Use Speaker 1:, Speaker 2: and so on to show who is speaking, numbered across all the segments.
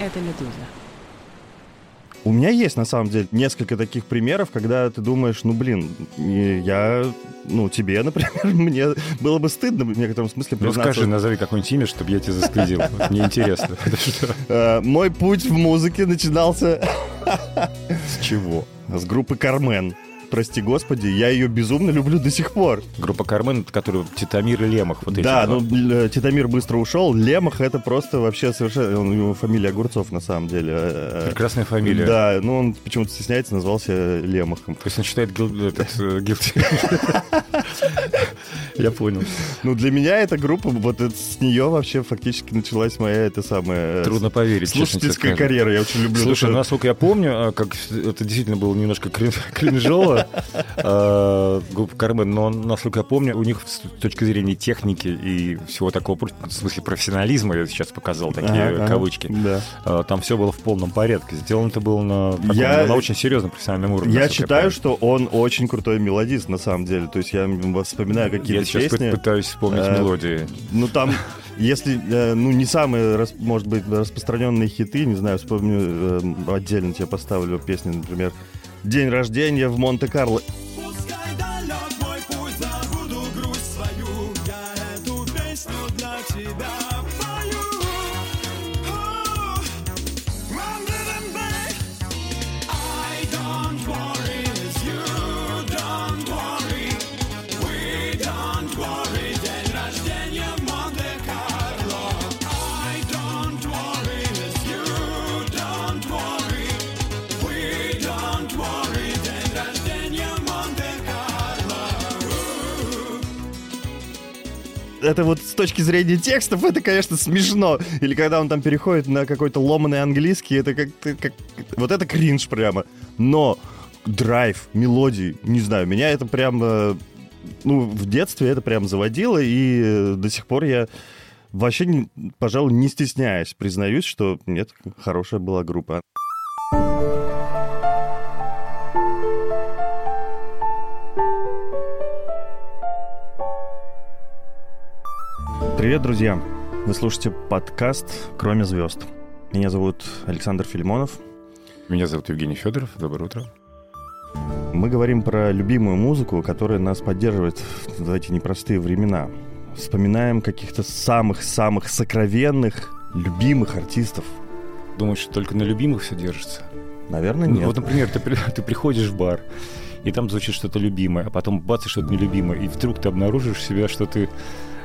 Speaker 1: это «Медуза».
Speaker 2: У меня есть, на самом деле, несколько таких примеров, когда ты думаешь, ну, блин, я, ну, тебе, например, мне было бы стыдно в некотором смысле
Speaker 3: Ну,
Speaker 2: признаться.
Speaker 3: скажи, назови какой-нибудь имя, чтобы я тебя застыдил. Мне интересно.
Speaker 2: Э, Мой путь в музыке начинался
Speaker 3: С чего?
Speaker 2: с группы «Кармен». Прости господи, я ее безумно люблю до сих пор.
Speaker 3: Группа Кармен, который Титамир и Лемах. Вот
Speaker 2: да, ну э, Титамир быстро ушел. Лемах это просто вообще совершенно... У него фамилия Огурцов на самом деле. Э,
Speaker 3: Прекрасная фамилия.
Speaker 2: Да, ну он почему-то стесняется, назвался Лемахом.
Speaker 3: То есть он считает гил- этот, э. Я понял.
Speaker 2: Ну для меня эта группа, вот с нее вообще фактически началась моя это самая...
Speaker 3: Трудно поверить,
Speaker 2: Слушательская карьера, я очень люблю.
Speaker 3: Слушай, насколько я помню, а, как это действительно было немножко крин- кринжово, э, группа Кармен, но насколько я помню, у них с точки зрения техники и всего такого, в смысле профессионализма, я сейчас показал такие
Speaker 2: Ага,
Speaker 3: кавычки,
Speaker 2: Да.
Speaker 3: э, там все было в полном порядке. Сделано это было на, таком,
Speaker 2: Я-
Speaker 3: на очень серьезном профессиональном уровне.
Speaker 2: Я считаю, что он очень крутой мелодист, на самом деле. То есть я вспоминаю
Speaker 3: Я
Speaker 2: какие-то
Speaker 3: сейчас пы-
Speaker 2: песни.
Speaker 3: пытаюсь вспомнить
Speaker 2: Э,
Speaker 3: мелодии.
Speaker 2: Ну там, если, э, ну не самые, может быть, распространенные хиты, не знаю, вспомню, отдельно тебе поставлю песни, например, «День рождения в Монте-Карло».
Speaker 4: Пускай далек
Speaker 2: Это вот с точки зрения текстов, это, конечно, смешно. Или когда он там переходит на какой-то ломаный английский, это как, как... Вот это кринж прямо. Но драйв, мелодии, не знаю, меня это прям... Ну, в детстве это прям заводило, и э, до сих пор я вообще, пожалуй, не стесняясь, признаюсь, что нет, хорошая была группа. Привет, друзья! Вы слушаете подкаст «Кроме звезд». Меня зовут Александр Филимонов.
Speaker 3: Меня зовут Евгений Федоров. Доброе утро.
Speaker 2: Мы говорим про любимую музыку, которая нас поддерживает в эти непростые времена. Вспоминаем каких-то самых-самых сокровенных, любимых артистов.
Speaker 3: Думаешь, что только на любимых все держится?
Speaker 2: Наверное,
Speaker 3: Ну,
Speaker 2: нет.
Speaker 3: Вот, например, ты, ты приходишь в бар, и там звучит что-то любимое, а потом бац, и что-то нелюбимое, и вдруг ты обнаружишь себя, что ты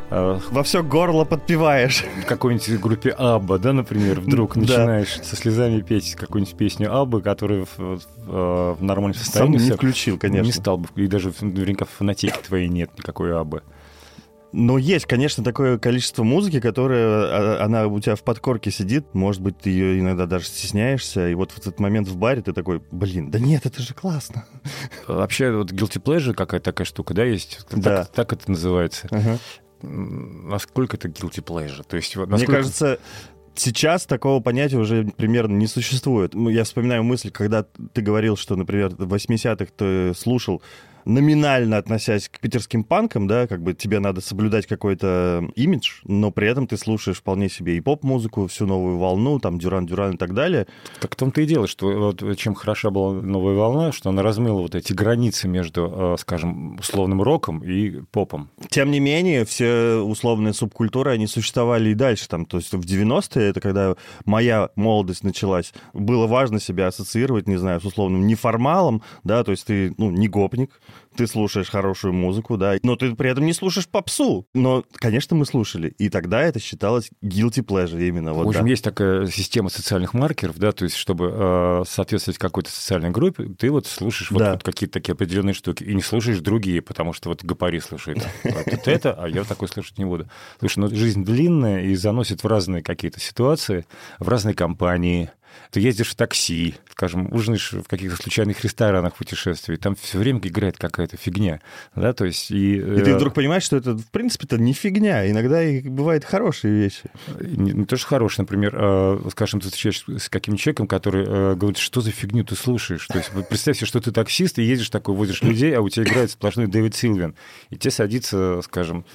Speaker 2: Во все горло подпеваешь.
Speaker 3: в какой-нибудь группе Абба, да, например, вдруг начинаешь со слезами петь какую-нибудь песню Аббы, которая в, в- в нормальном
Speaker 2: Сам
Speaker 3: состоянии
Speaker 2: не
Speaker 3: вся-
Speaker 2: включил, конечно.
Speaker 3: Не стал бы, и даже наверняка в фонотеке твоей нет никакой Аббы.
Speaker 2: Но есть, конечно, такое количество музыки, которая, а, она у тебя в подкорке сидит, может быть, ты ее иногда даже стесняешься, и вот в этот момент в баре ты такой, блин, да нет, это же классно.
Speaker 3: Вообще, вот guilty pleasure какая-то такая штука, да, есть? Так-
Speaker 2: Да.
Speaker 3: Так, это называется.
Speaker 2: Ага.
Speaker 3: Насколько это guilty pleasure? То есть, вот
Speaker 2: Мне
Speaker 3: насколько...
Speaker 2: кажется, сейчас такого понятия уже примерно не существует. Я вспоминаю мысль, когда ты говорил, что, например, в 80-х ты слушал номинально относясь к питерским панкам, да, как бы тебе надо соблюдать какой-то имидж, но при этом ты слушаешь вполне себе и поп-музыку, всю новую волну, там, Дюран-Дюран и так далее.
Speaker 3: Так в том-то и дело, что вот чем хороша была новая волна, что она размыла вот эти границы между, э, скажем, условным роком и попом.
Speaker 2: Тем не менее, все условные субкультуры, они существовали и дальше. Там, то есть в 90-е, это когда моя молодость началась, было важно себя ассоциировать, не знаю, с условным неформалом, да, то есть ты, ну, не гопник, ты слушаешь хорошую музыку, да, но ты при этом не слушаешь попсу. Но, конечно, мы слушали, и тогда это считалось guilty pleasure именно. Вот,
Speaker 3: в общем,
Speaker 2: да.
Speaker 3: есть такая система социальных маркеров, да, то есть чтобы э, соответствовать какой-то социальной группе, ты вот слушаешь вот,
Speaker 2: Да.
Speaker 3: вот какие-то такие определенные штуки и не слушаешь другие, потому что вот Гапари слушает вот это, а я такой слушать не буду. Слушай, ну жизнь длинная и заносит в разные какие-то ситуации, в разные компании. Ты ездишь в такси, скажем, ужинаешь в каких-то случайных ресторанах путешествий, там все время играет какая-то фигня, да, то есть... И,
Speaker 2: И ты
Speaker 3: э,
Speaker 2: вдруг понимаешь, что это, в принципе-то, не фигня. Иногда и бывают хорошие вещи.
Speaker 3: Не, не то, что хороший, например, э, скажем, ты встречаешься с каким-нибудь человеком, который э, говорит, что за фигню ты слушаешь. То есть представь себе, что ты таксист, и едешь такой, возишь людей, а у тебя играет сплошной Дэвид Силвин. И тебе садится, скажем,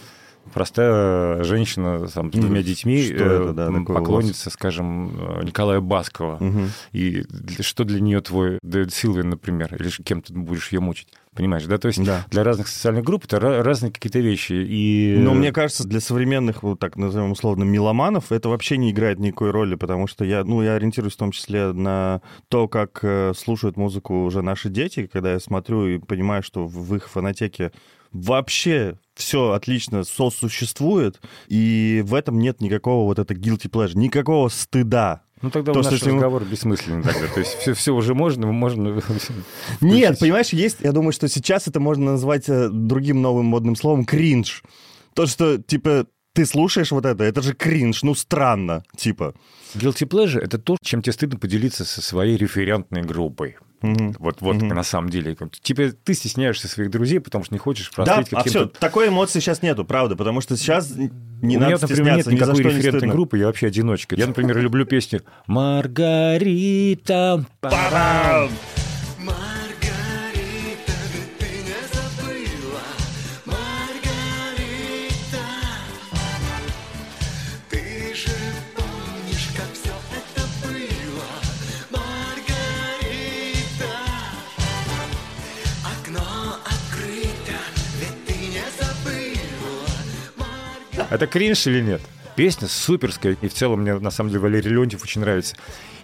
Speaker 3: простая женщина там, с двумя детьми
Speaker 2: что это, да,
Speaker 3: поклонница, скажем, э, Николая Баскова.
Speaker 2: Мгм.
Speaker 3: И что для нее твой Дэвид Силвин, например, или кем ты будешь ее мучить? Понимаешь, да? То есть
Speaker 2: Да.
Speaker 3: для разных социальных групп это ра- разные какие-то вещи. И...
Speaker 2: Но мне кажется, для современных, вот так назовем условно, меломанов, это вообще не играет никакой роли, потому что я, ну, я ориентируюсь в том числе на то, как э, слушают музыку уже наши дети, когда я смотрю и понимаю, что в в их фонотеке вообще все отлично сосуществует, и в этом нет никакого вот это guilty pleasure, никакого стыда.
Speaker 3: Ну тогда
Speaker 2: То,
Speaker 3: наш
Speaker 2: что если мы-
Speaker 3: разговор бессмысленный тогда. То есть все, все уже можно, можно...
Speaker 2: Нет, понимаешь, есть, я думаю, что сейчас это можно назвать э, другим новым модным словом кринж. То, что, типа, ты слушаешь вот это, это же кринж, ну странно, типа.
Speaker 3: Guilty pleasure — это то, чем тебе стыдно поделиться со своей референтной группой.
Speaker 2: Мгм.
Speaker 3: Вот, вот
Speaker 2: Мгм.
Speaker 3: на самом деле. Типа ты стесняешься своих друзей, потому что не хочешь
Speaker 2: Да,
Speaker 3: простить
Speaker 2: а все,
Speaker 3: каким-то...
Speaker 2: такой эмоции сейчас нету, правда, потому что сейчас не
Speaker 3: У меня,
Speaker 2: надо
Speaker 3: например, нет никакой
Speaker 2: не
Speaker 3: референтной
Speaker 2: стыдно.
Speaker 3: группы, я вообще одиночка. Я, например, люблю песню «Маргарита».
Speaker 2: Па-бам!
Speaker 4: Это
Speaker 3: кринж или нет? Песня суперская, и в целом мне, на самом деле, Валерий Леонтьев очень нравится.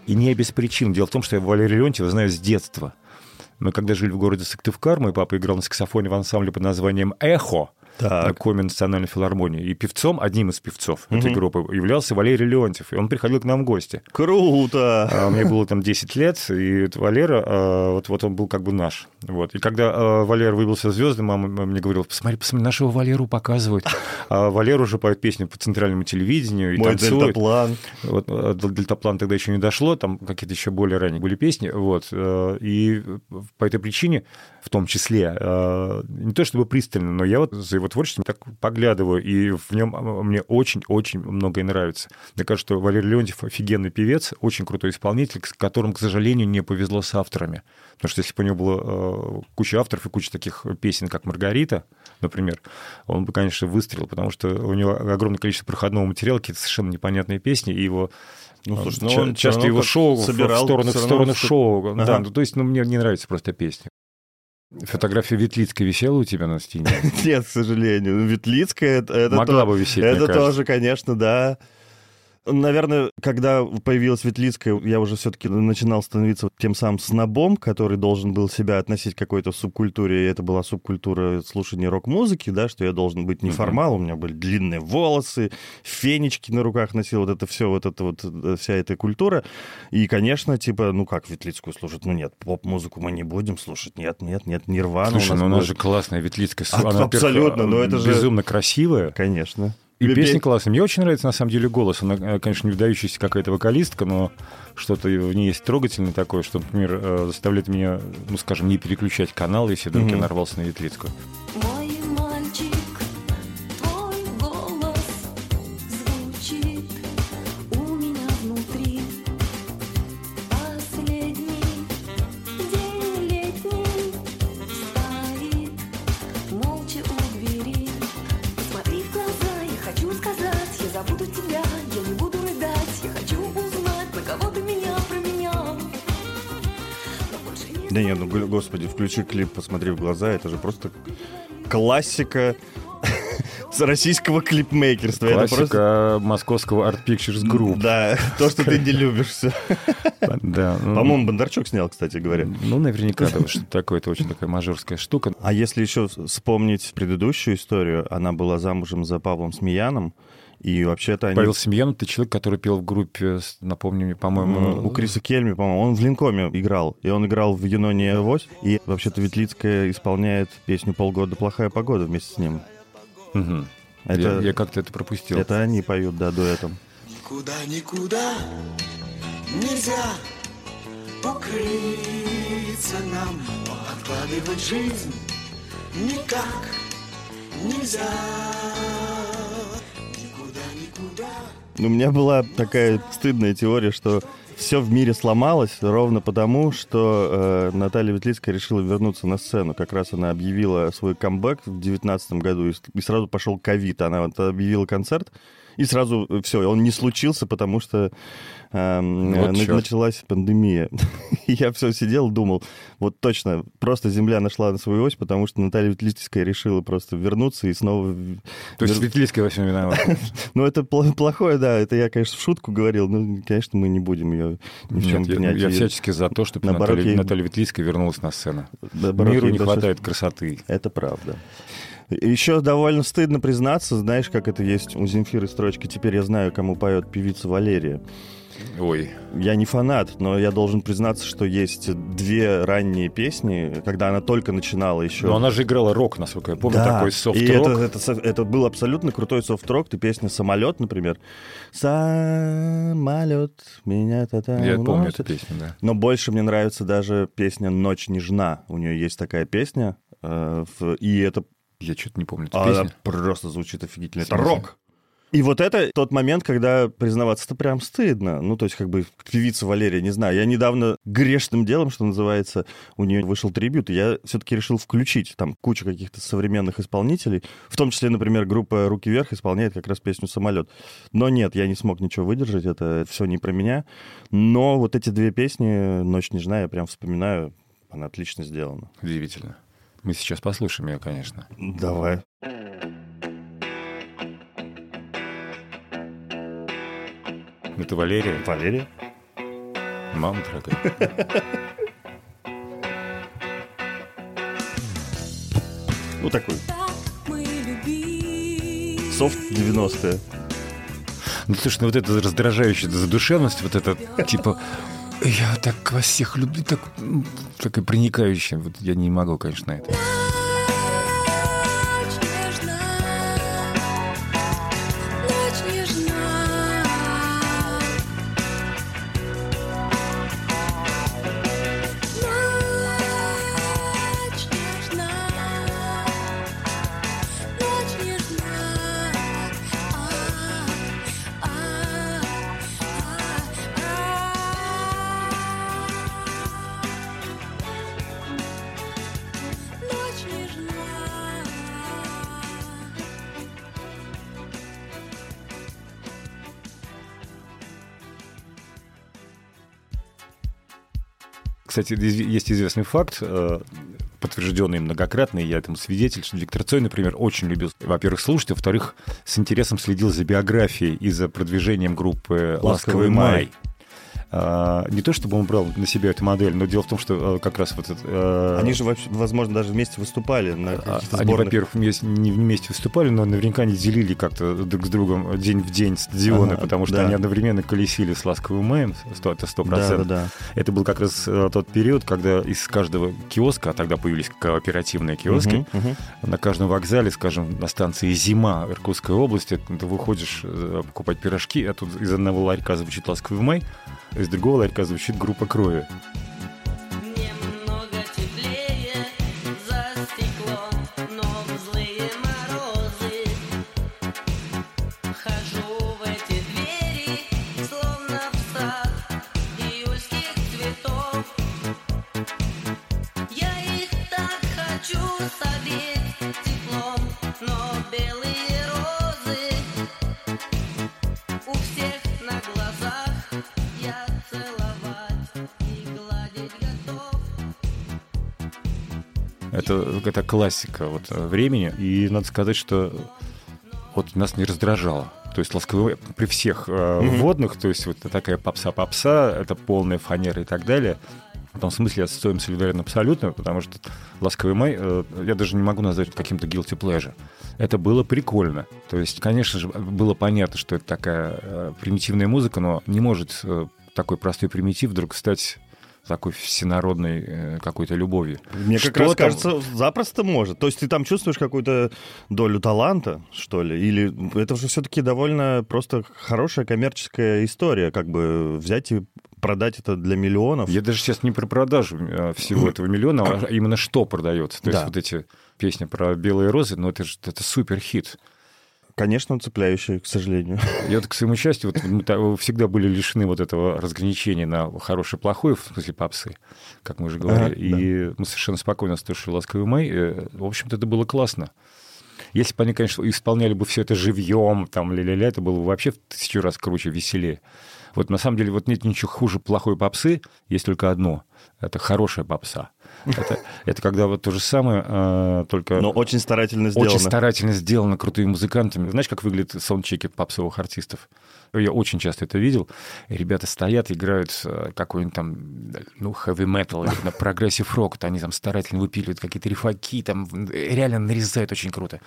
Speaker 3: И не без причин. Дело в том, что я Валерия Леонтьева знаю с детства. Мы когда жили в городе Сыктывкар, мой папа играл на саксофоне в ансамбле под названием «Эхо»,
Speaker 2: Так.
Speaker 3: на Коми национальной филармонии. И певцом, одним из певцов этой группы, являлся Валерий Леонтьев. И он приходил к нам в гости.
Speaker 2: Круто!
Speaker 3: А, Мне было там 10 лет, и Валера, а, вот, вот он был как бы наш. Вот. И когда а, Валера выбился звездой, мама мне говорила, посмотри, посмотри, нашего Валеру показывают. А Валера уже поет песни по центральному телевидению и
Speaker 2: Мой
Speaker 3: танцует.
Speaker 2: дельтаплан.
Speaker 3: Вот, э, до дельтаплана тогда еще не дошло, там какие-то еще более ранние были песни. Вот, э, и по этой причине, в том числе, э, не то чтобы пристально, но я вот за его творчеством так поглядываю, и в нем э, мне очень-очень многое нравится. Мне кажется, что Валерий Леонтьев офигенный певец, очень крутой исполнитель, с которым, к сожалению, не повезло с авторами. Потому что если бы у него было э, куча авторов и куча таких песен, как «Маргарита», например, он бы, конечно, выстрелил, потому что у него огромное количество проходного материала, какие-то совершенно непонятные песни, и его
Speaker 2: Ну,
Speaker 3: а,
Speaker 2: слушай, ну
Speaker 3: часто его шоу
Speaker 2: собирал,
Speaker 3: в сторону, в сторону шоу.
Speaker 2: Ага.
Speaker 3: Да, ну, то есть ну, мне не нравится просто песня. Фотография Ветлицкой висела у тебя на стене?
Speaker 2: Нет, к сожалению. Ветлицкая, это,
Speaker 3: Могла бы висеть,
Speaker 2: Это тоже, конечно, да. Наверное, когда появилась Ветлицкая, я уже все-таки начинал становиться тем самым снобом, который должен был себя относить к какой-то субкультуре, и это была субкультура слушания рок-музыки, да, что я должен быть неформал, у меня были длинные волосы, фенечки на руках носил, вот это все, вот это вот, э, вся эта культура. И, конечно, типа, ну как Ветлицкую слушать? Ну нет, поп-музыку мы не будем слушать, нет, нет, нет, Нирвана
Speaker 3: Слушай,
Speaker 2: у
Speaker 3: ну у нас же классная Ветлицкая.
Speaker 2: А,
Speaker 3: Она,
Speaker 2: абсолютно, но это же-
Speaker 3: Безумно красивая.
Speaker 2: Конечно.
Speaker 3: И
Speaker 2: Пе-
Speaker 3: песня классная. Мне очень нравится, на самом деле, голос. Она, э, конечно, не выдающаяся какая-то вокалистка, но что-то в ней есть трогательное такое, что, например, э, заставляет меня, ну, скажем, не переключать канал, если вдруг я
Speaker 2: Мгм.
Speaker 3: нарвался на Ветлицкую.
Speaker 2: Господи, включи клип, посмотри в глаза, это же просто классика с российского клипмейкерства. Это
Speaker 3: Классика
Speaker 2: просто...
Speaker 3: московского Art Pictures Group.
Speaker 2: Да, то, что ты не любишь все.
Speaker 3: Да. ну,
Speaker 2: По-моему, Бондарчук снял, кстати говоря.
Speaker 3: Ну, наверняка, да, что такое, это очень такая мажорская штука.
Speaker 2: А если еще вспомнить предыдущую историю, она была замужем за Павлом Смеяном, и вообще-то они...
Speaker 3: Павел Семьянов, ты человек, который пел в группе, с- напомню мне, по-моему...
Speaker 2: У Криса Кельми, по-моему, он в Линкоме играл, и он играл в Юноне Авось, и вообще-то Ветлицкая исполняет песню «Полгода плохая погода» вместе с ним.
Speaker 3: Мгм.
Speaker 2: Это-
Speaker 3: Я, я как-то это пропустил.
Speaker 2: Это они поют, да, дуэтом.
Speaker 4: Никуда, никуда нельзя укрыться нам, но откладывать жизнь никак нельзя. Никуда,
Speaker 2: У меня была такая стыдная теория, что все в мире сломалось ровно потому, что э, Наталья Ветлицкая решила вернуться на сцену. Как раз она объявила свой камбэк в 2019 году, и, и сразу пошел ковид. Она вот объявила концерт, и сразу все, он не случился, потому что
Speaker 3: Вот
Speaker 2: э, на-
Speaker 3: чёрт.
Speaker 2: началась пандемия. И я все сидел, думал, вот точно, просто Земля нашла на свою ось, потому что Наталья Ветлицкая решила просто вернуться и снова...
Speaker 3: То есть
Speaker 2: вер-
Speaker 3: Светлицкая во всем виновата.
Speaker 2: ну, это пл- плохое, да. Это я, конечно, в шутку говорил. Ну, конечно, мы не будем ее ни в чем
Speaker 3: Нет, я,
Speaker 2: обвинять.
Speaker 3: я
Speaker 2: И,
Speaker 3: всячески за то, чтобы Наталья,
Speaker 2: ей-
Speaker 3: Наталья Ветлицкая вернулась на сцену.
Speaker 2: наоборот,
Speaker 3: Миру не хватает красоты.
Speaker 2: Это правда. Еще довольно стыдно признаться, знаешь, как это есть у Земфиры строчка «Теперь я знаю, кому поет певица Валерия».
Speaker 3: Ой,
Speaker 2: Я не фанат, но я должен признаться, что есть две ранние песни, когда она только начинала еще.
Speaker 3: но она же играла рок, насколько я помню,
Speaker 2: Да,
Speaker 3: такой
Speaker 2: и
Speaker 3: софт-рок.
Speaker 2: это, это, со- это был абсолютно крутой софт-рок. Ты песня «Самолет», например. «Самолет меня то
Speaker 3: Я помню эту песню, да.
Speaker 2: Но больше мне нравится даже песня «Ночь нежна». У нее есть такая песня, э, и это
Speaker 3: Я что-то не помню эту
Speaker 2: она
Speaker 3: песню.
Speaker 2: просто звучит офигительно. Это рок. И вот это тот момент, когда признаваться-то прям стыдно. Ну, то есть, как бы, певица Валерия, не знаю. Я недавно грешным делом, что называется, у нее вышел трибют, и я все-таки решил включить там кучу каких-то современных исполнителей. В том числе, например, группа «Руки вверх» исполняет как раз песню «Самолет». Но нет, я не смог ничего выдержать, это все не про меня. Но вот эти две песни «Ночь нежна» я прям вспоминаю. Она отлично сделана.
Speaker 3: Удивительно. Мы сейчас послушаем ее, конечно.
Speaker 2: Давай.
Speaker 3: Это Валерия,
Speaker 2: Валерия?
Speaker 3: мама дорогая.
Speaker 2: Ну, такой
Speaker 1: Так
Speaker 2: софт 90-е.
Speaker 3: Ну, слушай, ну вот эта раздражающая задушевность, вот это, типа, я так вас всех люблю, так, м, такая проникающая. Вот я не могу, конечно, на это. Кстати, есть известный факт, э, подтвержденный многократно, и я этому свидетель, что Виктор Цой, например, очень любил, во-первых, слушать, во-вторых, с интересом следил за биографией и за продвижением группы
Speaker 2: «Ласковый
Speaker 3: «Ласковый
Speaker 2: май».
Speaker 3: Май». А, не то чтобы он брал на себя эту модель, но дело в том, что э, как раз вот это... э,
Speaker 2: Они же, вообще, возможно, даже вместе выступали на
Speaker 3: а-
Speaker 2: каких-то
Speaker 3: Они, во-первых, не вместе выступали, но наверняка они делили как-то друг с другом день в день стадионы,
Speaker 2: Ага,
Speaker 3: потому что
Speaker 2: да.
Speaker 3: они одновременно колесили с «Ласковым маем», это сто
Speaker 2: Да,
Speaker 3: процентов.
Speaker 2: да, да.
Speaker 3: Это был как раз э, тот период, когда из каждого киоска, а тогда появились кооперативные киоски,
Speaker 2: Мгм, мгм.
Speaker 3: на каждом вокзале, скажем, на станции «Зима» Иркутской области, ты выходишь покупать пирожки, а тут из одного ларька звучит «Ласковый май», из другого ларька звучит группа «Крови». Это, это классика вот, э, времени. И надо сказать, что вот нас не раздражало. То есть ласковый Май при всех э,
Speaker 2: Мгм.
Speaker 3: вводных, то есть вот такая попса-попса, это полная фанера и так далее. В том смысле я с Цоем солидарен абсолютно, потому что «Ласковый май» э, я даже не могу назвать каким-то guilty pleasure. Это было прикольно. То есть, конечно же, было понятно, что это такая э, примитивная музыка, но не может э, такой простой примитив вдруг стать такой всенародной э, какой-то любовью.
Speaker 2: Мне как
Speaker 3: Что
Speaker 2: раз
Speaker 3: там?
Speaker 2: кажется, запросто может. То есть ты там чувствуешь какую-то долю таланта, что ли? Или это же все-таки довольно просто хорошая коммерческая история, как бы взять и продать это для миллионов.
Speaker 3: Я даже сейчас не про продажу э, всего этого миллиона, а именно что продается. То есть вот эти песни про белые розы, ну это же это супер хит.
Speaker 2: Конечно, цепляющий, к сожалению.
Speaker 3: Я вот, к своему счастью, вот мы всегда были лишены вот этого разграничения на хорошее и плохое, в смысле попсы, как мы уже говорили.
Speaker 2: Ага,
Speaker 3: и мы совершенно спокойно слушали «Ласковый май». Э, В общем-то, это было классно. Если бы они, конечно, исполняли бы все это живьем, там, ля-ля-ля, это было бы вообще в тысячу раз круче, веселее. Вот на самом деле вот нет ничего хуже плохой попсы, есть только одно. Это хорошая попса. Это, это когда вот то же самое, э, только...
Speaker 2: Но очень старательно сделано.
Speaker 3: Очень старательно сделано крутыми музыкантами. Знаешь, как выглядят саундчеки попсовых артистов? Я очень часто это видел. Ребята стоят, играют э, какой-нибудь там, ну, heavy metal или на progressive rock. Они там старательно выпиливают какие-то рифаки, там реально нарезают очень круто.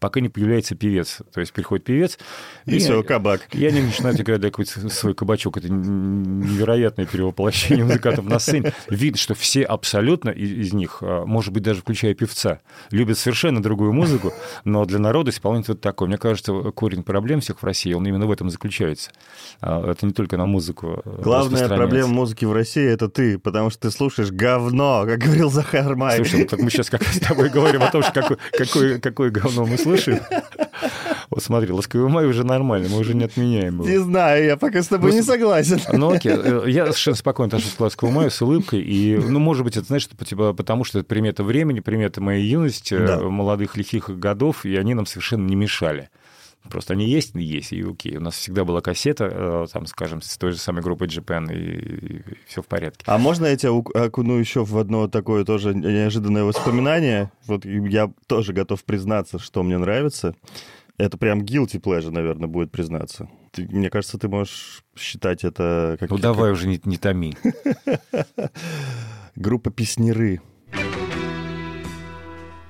Speaker 3: Пока не появляется певец. То есть приходит певец...
Speaker 2: И все, кабак.
Speaker 3: И они начинают играть какой-то свой кабачок. Это невероятное перевоплощение музыкантов на сцене. Видно, что все абсолютно и- из них, а, может быть, даже включая певца, любят совершенно другую музыку, но для народа исполнитель вот такой. Мне кажется, корень проблем всех в России, он именно в этом заключается. А, Это не только на музыку э,
Speaker 2: Главная проблема музыки в России — это ты, потому что ты слушаешь говно, как говорил Захар Май.
Speaker 3: Слушай, ну так мы сейчас как с тобой говорим о том, что какое, какое, какое говно мы слышим. Вот смотри, «Ласковый май» уже нормально, мы уже не отменяем его.
Speaker 2: Не знаю, я пока с тобой
Speaker 3: Ну,
Speaker 2: не согласен.
Speaker 3: Ну окей, Э, я совершенно спокойно отношусь к «Ласковому маю» с улыбкой. И, ну, может быть, это, знаешь, типа, потому что это примета времени, примета моей юности, э,
Speaker 2: Да.
Speaker 3: молодых лихих годов, и они нам совершенно не мешали. Просто они есть, и есть, и окей. У нас всегда была кассета, э, там, скажем, с той же самой группой Japan, и, все в порядке.
Speaker 2: А можно я тебя окуну еще в одно такое тоже неожиданное воспоминание? Вот я тоже готов признаться, что мне нравится. Это прям guilty pleasure, наверное, будет признаться. Ты- мне кажется, ты можешь считать это как...
Speaker 3: Ну, давай уже не, не томи.
Speaker 2: как группа «Песнеры».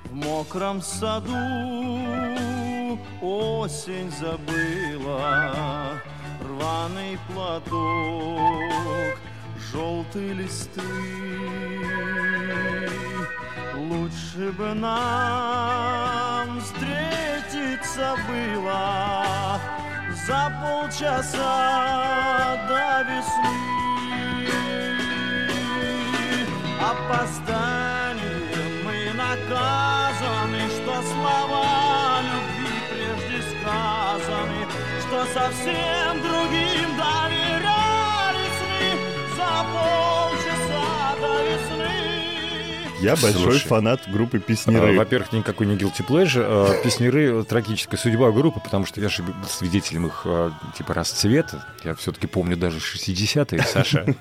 Speaker 4: В мокром саду осень забыла Рваный платок, желтые листы Лучше бы нам встретиться было За полчаса до весны. Опозданием мы наказаны, что слова любви прежде сказаны, что совсем другим
Speaker 2: Я большой
Speaker 3: Слушай.
Speaker 2: фанат группы
Speaker 3: А,
Speaker 2: «Песнеры».
Speaker 3: Во-первых, никакой не guilty pleasure. А, Песнеры — трагическая судьба группы, потому что я же был свидетелем их а, типа расцвета. Я все-таки помню даже 60-е, Саша.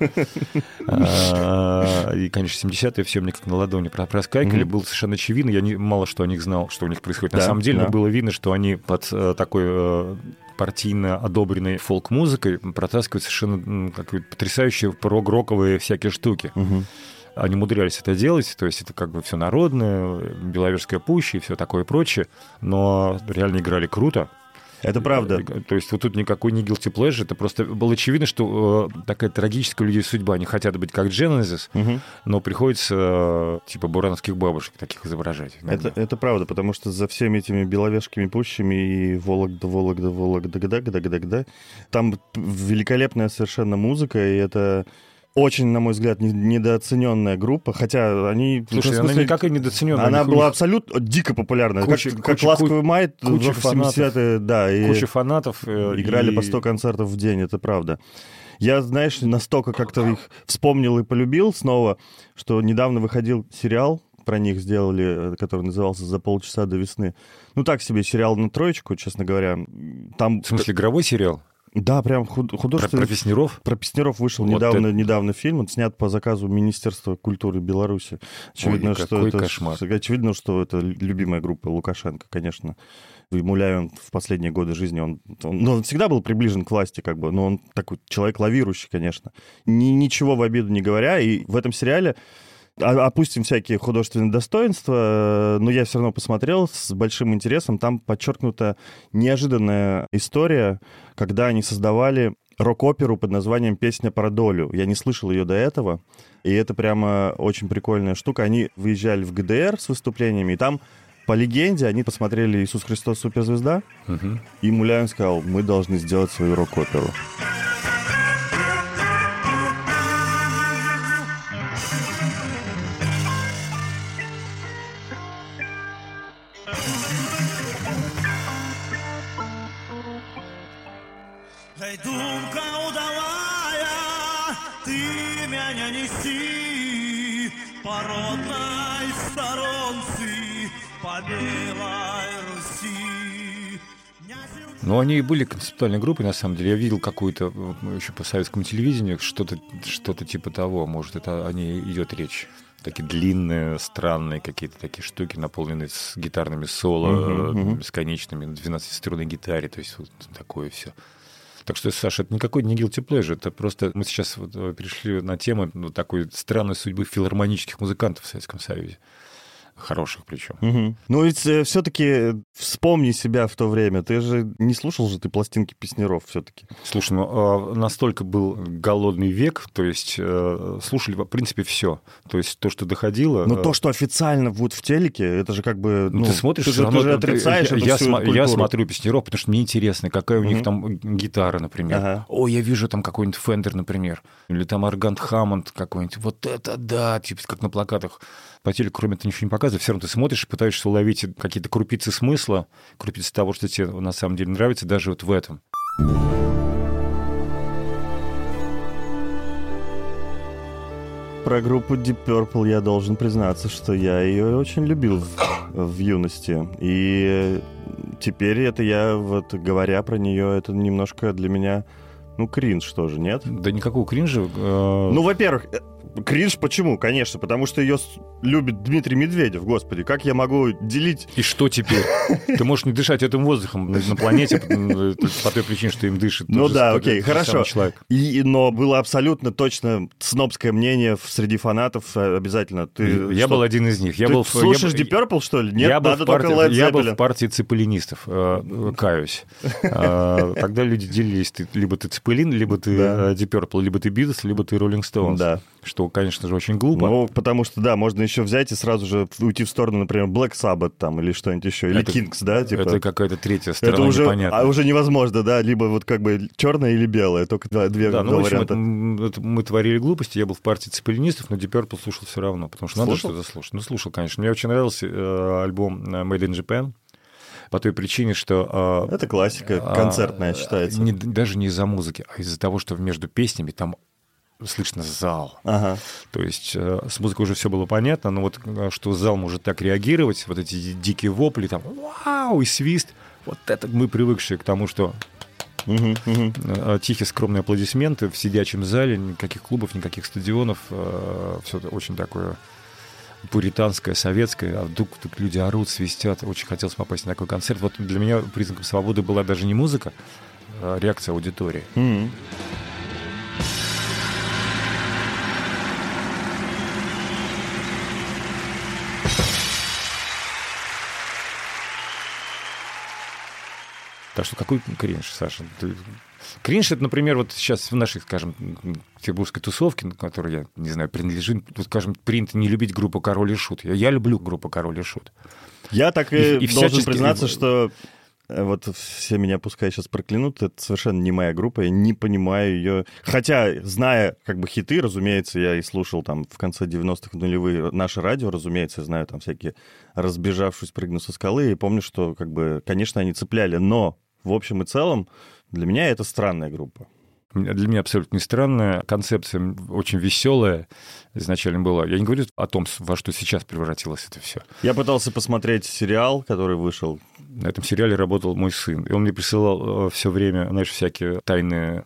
Speaker 3: А, И, конечно, 70-е все мне как на ладони про- проскакивали. Было совершенно очевидно. Я не- мало что о них знал, что у них происходит. На самом деле,
Speaker 2: да.
Speaker 3: но было видно, что они под э, такой э, партийно одобренной фолк-музыкой протаскивают совершенно потрясающие прог-роковые всякие штуки. Они умудрялись это делать, то есть это как бы все народное, Беловежская пуща и все такое прочее, но реально играли круто.
Speaker 2: Это правда.
Speaker 3: То есть вот тут никакой не guilty pleasure, это просто было очевидно, что э, такая трагическая у людей судьба. Они хотят быть как Genesis,
Speaker 2: Мгм.
Speaker 3: но приходится э, типа бурановских бабушек таких изображать. иногда.
Speaker 2: Это, это правда, потому что за всеми этими беловежскими пущами и Вологда, Вологда, Вологда, гда, гда, гда, гда, там великолепная совершенно музыка, и это очень, на мой взгляд, не- недооцененная группа, хотя они...
Speaker 3: Слушай,
Speaker 2: в
Speaker 3: она
Speaker 2: смысле,
Speaker 3: никак и недооцененная.
Speaker 2: Она была абсолютно дико популярна.
Speaker 3: Куча-
Speaker 2: как,
Speaker 3: куча-
Speaker 2: как «Ласковый май»
Speaker 3: куча
Speaker 2: в
Speaker 3: фанатов.
Speaker 2: 70-е, да, и
Speaker 3: куча фанатов. э,
Speaker 2: играли
Speaker 3: и-
Speaker 2: по 100 концертов в день, это правда. Я, знаешь, настолько как-то их вспомнил и полюбил снова, что недавно выходил сериал, про них сделали, э, который назывался «За полчаса до весны». Ну, так себе сериал на троечку, честно говоря. Там,
Speaker 3: В смысле, игровой сериал?
Speaker 2: Да, прям худ-
Speaker 3: Про,
Speaker 2: художественный...
Speaker 3: про Песнеров?
Speaker 2: Про Песнеров вышел
Speaker 3: Вот
Speaker 2: недавно,
Speaker 3: это-
Speaker 2: недавно фильм, он снят по заказу Министерства культуры Беларуси. Очевидно,
Speaker 3: Ой,
Speaker 2: что это,
Speaker 3: кошмар.
Speaker 2: очевидно, что это любимая группа Лукашенко, конечно. Ему Ляйон в последние годы жизни, он, он, ну, он всегда был приближен к власти, как бы, но он такой человек лавирующий, конечно. Ни, ничего в обиду не говоря, и в этом сериале опустим всякие художественные достоинства, э, но я все равно посмотрел с большим интересом. Там подчеркнута неожиданная история, когда они создавали рок-оперу под названием «Песня про долю». Я не слышал ее до этого, и это прямо очень прикольная штука. Они выезжали в ГДР с выступлениями, и там, по легенде, они посмотрели «Иисус Христос. Суперзвезда»,
Speaker 3: Мгм.
Speaker 2: и Муляев сказал, мы должны сделать свою рок-оперу.
Speaker 3: Но они и были концептуальной группой, на самом деле. Я видел какую-то вот, ну, еще по советскому телевидению, что-то что типа того. Может, это о ней идет речь. Такие длинные, странные какие-то такие штуки, наполненные с гитарными соло,
Speaker 2: мгм.
Speaker 3: э, бесконечными, на 12-струнной гитаре. То есть вот такое все. Так что, Саша, это никакой не guilty pleasure, это просто мы сейчас вот э, перешли на тему ну, такой странной судьбы филармонических музыкантов в Советском Союзе. Хороших причем.
Speaker 2: Мгм. Ну ведь все-таки вспомни себя в то время. Ты же не слушал же ты пластинки песнеров все-таки.
Speaker 3: Слушай, ну а, настолько был голодный век, то есть э, слушали, в принципе, все. То есть то, что доходило...
Speaker 2: Но
Speaker 3: э,
Speaker 2: то, что официально вот в телеке, это же как бы...
Speaker 3: ну, ты смотришь,
Speaker 2: ты же,
Speaker 3: равно
Speaker 2: ты же отрицаешь
Speaker 3: я, я сма- я смотрю песнеров, потому что мне интересно, какая у них там гитара, например.
Speaker 2: Ага.
Speaker 3: О, я вижу там какой-нибудь Фендер, например. Или там Аргант Хаммонд какой-нибудь. Вот это да! Типа как на плакатах. По телеку, кроме этого, ничего не показывают. Все равно ты смотришь и пытаешься уловить какие-то крупицы смысла, крупицы того, что тебе на самом деле нравится, даже вот в этом.
Speaker 2: Про группу Deep Purple я должен признаться, что я ее очень любил в, в юности. И теперь это я, вот говоря про нее, это немножко для меня, ну, кринж тоже, нет?
Speaker 3: Да никакого кринжа. э,
Speaker 2: Ну, во-первых, э, кринж почему? Конечно, потому что ее любит Дмитрий Медведев, господи. Как я могу делить...
Speaker 3: И что теперь? Ты можешь не дышать этим воздухом на, планете м, по той причине, что им дышит.
Speaker 2: Ну да, окей, хорошо. И, но было абсолютно точно снобское мнение среди фанатов э, обязательно. Ты
Speaker 3: я был один из них. Я был
Speaker 2: слушаешь Deep Purple, что ли? Нет,
Speaker 3: я был,
Speaker 2: надо
Speaker 3: в партии,
Speaker 2: только Led
Speaker 3: я был в партии цепелинистов, э, э, каюсь. Э, Тогда люди делились, либо ты цепелин, либо ты э, Deep Purple, либо ты Битлз, либо ты Роллинг Стоунс.
Speaker 2: Да.
Speaker 3: Что, конечно же, очень глупо.
Speaker 2: Ну, потому что, да, можно еще взять и сразу же уйти в сторону, например, Black Sabbath там или что-нибудь еще, или
Speaker 3: Это-
Speaker 2: Kings, да, типа.
Speaker 3: Это какая-то третья сторона
Speaker 2: Это уже,
Speaker 3: непонятная.
Speaker 2: а уже невозможно, да, либо вот как бы черное или белое, только два, две,
Speaker 3: Да, ну, в общем,
Speaker 2: варианта.
Speaker 3: это, мы творили глупости. Я был в партии цепелинистов, но Deep Purple слушал все равно, потому что надо
Speaker 2: Слушал?
Speaker 3: что-то слушать. Ну, слушал, конечно. Мне очень нравился э, альбом э, Made in Japan по той причине, что... э,
Speaker 2: Это классика,
Speaker 3: а,
Speaker 2: концертная считается.
Speaker 3: не- даже не из-за музыки, а из-за того, что между песнями там слышно зал.
Speaker 2: Ага.
Speaker 3: То есть э, с музыкой уже все было понятно, но вот э, что зал может так реагировать, вот эти ди- дикие вопли, там вау, и свист, вот это мы привыкшие к тому, что
Speaker 2: мгм.
Speaker 3: э, тихие скромные аплодисменты в сидячем зале, никаких клубов, никаких стадионов, все это очень такое пуританское, советское, а вдруг тут люди орут, свистят. Очень хотелось попасть на такой концерт. Вот для меня признаком свободы была даже не музыка, а реакция аудитории.
Speaker 2: Мгм.
Speaker 3: Так что какой кринж, Саша? Ты- Кринж это, например, вот сейчас в нашей, скажем, петербургской тусовке, на которой я, не знаю, принадлежу, вот, скажем, принято не любить группу Король и Шут. Я, я люблю группу Король и Шут.
Speaker 2: Я так и,
Speaker 3: И- и
Speaker 2: должен
Speaker 3: всячески-
Speaker 2: признаться, что э, вот все меня пускай сейчас проклянут, это совершенно не моя группа, я не понимаю ее. Хотя, зная как бы хиты, разумеется, я и слушал там в конце 90-х нулевые наше радио, разумеется, знаю там всякие разбежавшись, прыгну со скалы, и помню, что как бы, конечно, они цепляли, но в общем и целом для меня это странная группа.
Speaker 3: Для меня абсолютно не странная. Концепция очень веселая изначально была. Я не говорю о том, во что сейчас превратилось это все.
Speaker 2: Я пытался посмотреть сериал, который вышел.
Speaker 3: На этом сериале работал мой сын. И он мне присылал все время, знаешь, всякие тайные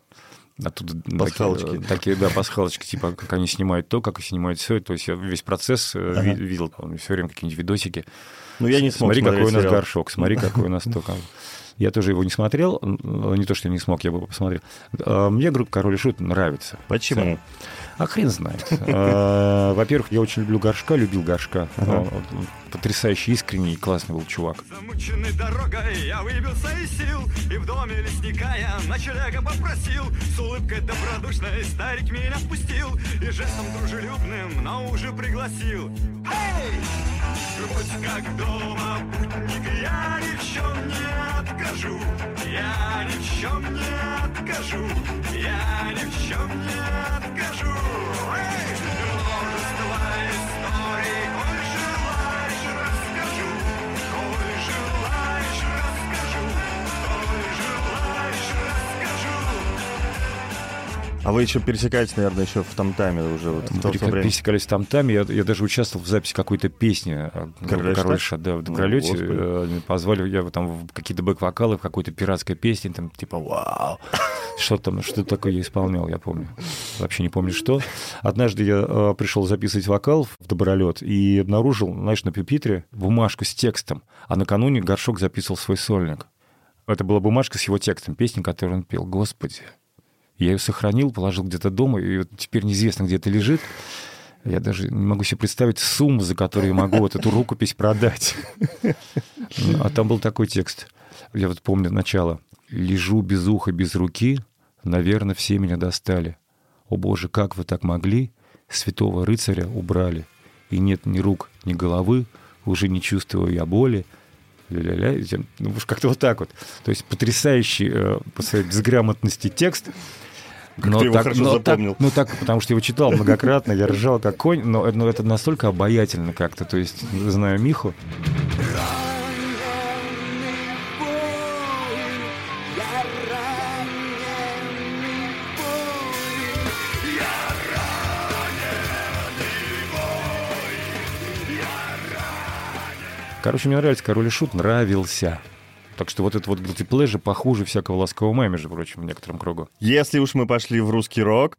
Speaker 3: оттуда
Speaker 2: Пасхалочки.
Speaker 3: Такие, такие, да, пасхалочки, типа, как они снимают то, как они снимают все. То есть я весь процесс э,
Speaker 2: Ага.
Speaker 3: ви- видел, он все время какие-нибудь видосики.
Speaker 2: Ну, я не смог
Speaker 3: Смотри, какой у нас горшок, смотри, какой у нас то. Я тоже его не смотрел, не то, что я не смог, я бы посмотрел. А, Мне группа Король и Шут нравится.
Speaker 2: Почему?
Speaker 3: А хрен знает. А, Во-первых, я очень люблю горшка, любил горшка. Потрясающе искренний и классный был чувак.
Speaker 4: Замученный дорогой, я выбился из сил И в доме лесника я ночлега попросил С улыбкой добродушной старик меня впустил И жестом дружелюбным на ужин пригласил Эй! Будь как дома, путник, я ни в чем не откажу Я ни в чем не откажу. Я ни в чем не откажу. Эй!
Speaker 2: А вы еще пересекаетесь, наверное, еще в Тамтаме уже вот в то, в
Speaker 3: пересекались там там. Я, я даже участвовал в записи какой-то песни. э, Король?
Speaker 2: Шта,
Speaker 3: да, в
Speaker 2: Ну,
Speaker 3: Добролете.
Speaker 2: господи.
Speaker 3: Э, Позвали я там в какие-то бэк-вокалы в какой-то пиратской песне, там типа «Вау!» Что там, что такое я исполнял, я помню. Вообще не помню, что. Однажды я э, пришел записывать вокал в Добролет и обнаружил, знаешь, на пюпитре бумажку с текстом, а накануне Горшок записывал свой сольник. Это была бумажка с его текстом, песни, которую он пел. Господи, я ее сохранил, положил где-то дома, и вот теперь неизвестно, где это лежит. Я даже не могу себе представить сумму, за которую я могу вот эту рукопись продать. А там был такой текст. Я вот помню начало. «Лежу без уха, без руки, наверное, все меня достали. О боже, как вы так могли? Святого рыцаря убрали. И нет ни рук, ни головы, уже не чувствую я боли. Ля-ля-ля. Ну, уж как-то вот так вот. То есть потрясающий э, по своей безграмотности текст.
Speaker 2: Ты его хорошо
Speaker 3: но
Speaker 2: запомнил.
Speaker 3: Так, ну так, потому что я его читал многократно, я ржал как конь, но, но это настолько обаятельно как-то. То есть, зная Миху, Короче, мне нравится Король и Шут, нравился. Так что вот это вот guilty pleasure похуже всякого ласкового мая, между прочим, в некотором кругу.
Speaker 2: Если уж мы пошли в русский рок,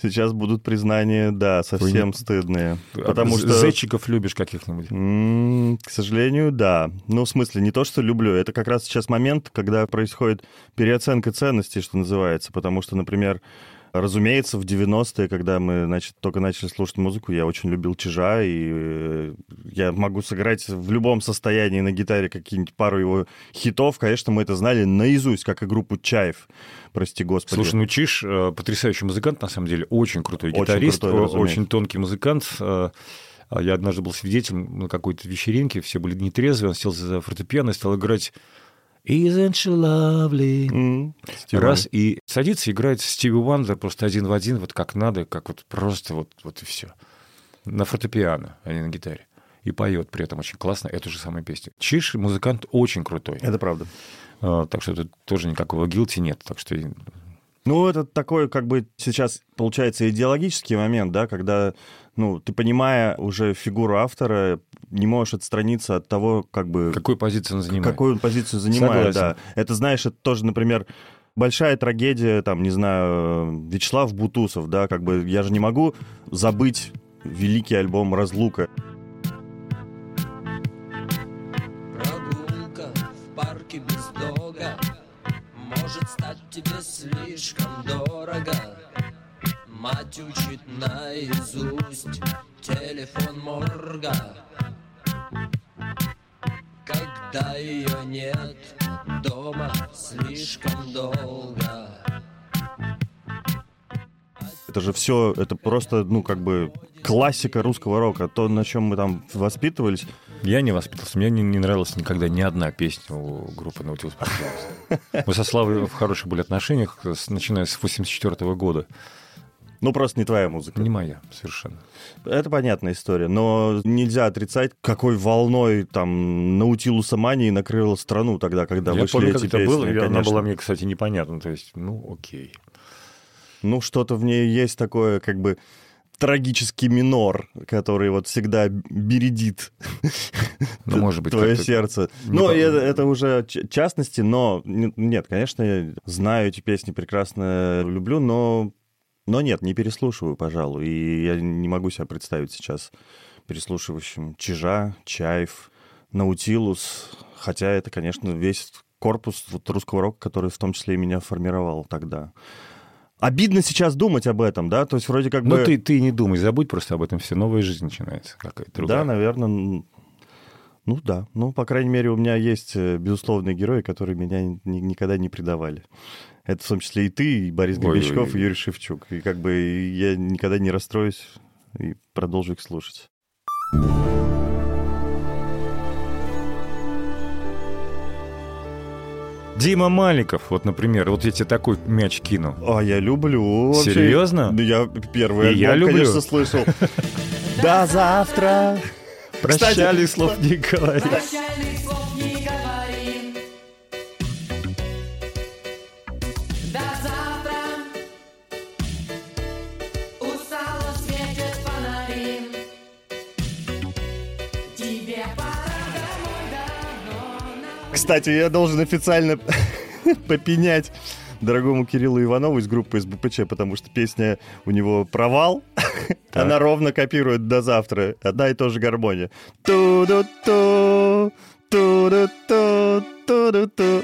Speaker 2: сейчас будут признания, да, совсем
Speaker 3: Ой,
Speaker 2: стыдные. Потому
Speaker 3: З-
Speaker 2: что...
Speaker 3: Зайчиков любишь каких-нибудь?
Speaker 2: К сожалению, да. Ну, в смысле, не то, что люблю. Это как раз сейчас момент, когда происходит переоценка ценностей, что называется. Потому что, например, разумеется, в 90-е, когда мы значит, только начали слушать музыку, я очень любил Чижа, и э, я могу сыграть в любом состоянии на гитаре какие-нибудь пару его хитов. Конечно, мы это знали наизусть, как и группу Чаев. Прости господи.
Speaker 3: Слушай, ну Чиш э, потрясающий музыкант, на самом деле, очень крутой
Speaker 2: Очень
Speaker 3: гитарист,
Speaker 2: крутой,
Speaker 3: о-
Speaker 2: разумеется.
Speaker 3: очень тонкий музыкант. Э, а Я однажды был свидетелем на какой-то вечеринке, все были нетрезвые, он сел за фортепиано и стал играть «Isn't she lovely?»
Speaker 2: Стивен.
Speaker 3: Раз, и садится, играет Стиви Вандер просто один в один, вот как надо, как вот просто вот, вот и все. На фортепиано, а не на гитаре. И поет при этом очень классно эту же самую песню. Чиш музыкант очень крутой.
Speaker 2: Это правда.
Speaker 3: А, Так что тут тоже никакого гилти нет. Так что
Speaker 2: Ну, это такой, как бы, сейчас, получается, идеологический момент, да, когда, ну, ты, понимая уже фигуру автора, не можешь отстраниться от того, как бы,
Speaker 3: какую позицию он занимает.
Speaker 2: какую он позицию занимает,
Speaker 3: Согласен.
Speaker 2: да. Это, знаешь, это тоже, например, большая трагедия, там, не знаю, Вячеслав Бутусов, да, как бы, я же не могу забыть великий альбом «Разлука».
Speaker 5: Прогулка в парке без дога Может стать тебе слишком дорого Мать учит наизусть телефон морга Когда ее нет дома слишком долго
Speaker 2: Это же все, это просто, ну, как бы, классика русского рока, то, на чем мы там воспитывались.
Speaker 3: Я не воспитался. Мне не, не нравилась никогда ни одна песня у группы Наутилус Паркинс. Мы со Славой в хороших были отношениях, начиная с 84 года.
Speaker 2: Ну, просто не твоя музыка.
Speaker 3: Не моя совершенно.
Speaker 2: Это понятная история, но нельзя отрицать, какой волной там Наутилуса мании накрыла страну тогда, когда
Speaker 3: я
Speaker 2: вышли
Speaker 3: помню,
Speaker 2: эти
Speaker 3: как это
Speaker 2: песни,
Speaker 3: было, и она
Speaker 2: конечно.
Speaker 3: была мне, кстати, непонятна. То есть, ну, окей.
Speaker 2: Ну, что-то в ней есть такое, как бы, трагический минор, который вот всегда бередит
Speaker 3: Ну, может быть,
Speaker 2: твое сердце. Ну, это, это уже частности, но нет, конечно, я знаю эти песни, прекрасно люблю, но, но нет, не переслушиваю, пожалуй. И я не могу себя представить сейчас переслушивающим Чижа, Чаев, Наутилус, хотя это, конечно, весь корпус вот русского рока, который в том числе и меня формировал тогда. Обидно сейчас думать об этом, да? То есть вроде как
Speaker 3: Ну,
Speaker 2: бы...
Speaker 3: ты, ты не думай, забудь просто об этом все. Новая жизнь начинается какая-то другая.
Speaker 2: Да, наверное. Ну да. Ну, по крайней мере, у меня есть э, безусловные герои, которые меня ни- никогда не предавали. Это в том числе и ты, и Борис Гребенщиков, и Юрий Шевчук. И как бы я никогда не расстроюсь и продолжу их слушать.
Speaker 3: Дима Маликов, вот, например, вот я тебе такой мяч кину.
Speaker 2: А, я люблю. вообще.
Speaker 3: Серьезно?
Speaker 2: Да я первый
Speaker 3: И я
Speaker 2: альбом,
Speaker 3: люблю.
Speaker 2: конечно, слышал. До завтра.
Speaker 3: Прощали, слов не говори.
Speaker 2: Кстати, я должен официально попенять дорогому Кириллу Иванову из группы СБПЧ, потому что песня у него «Провал», она ровно копирует «До завтра». Одна и та же гармония. Ту-ду-ту, ту-ду-ту, ту-ду-ту.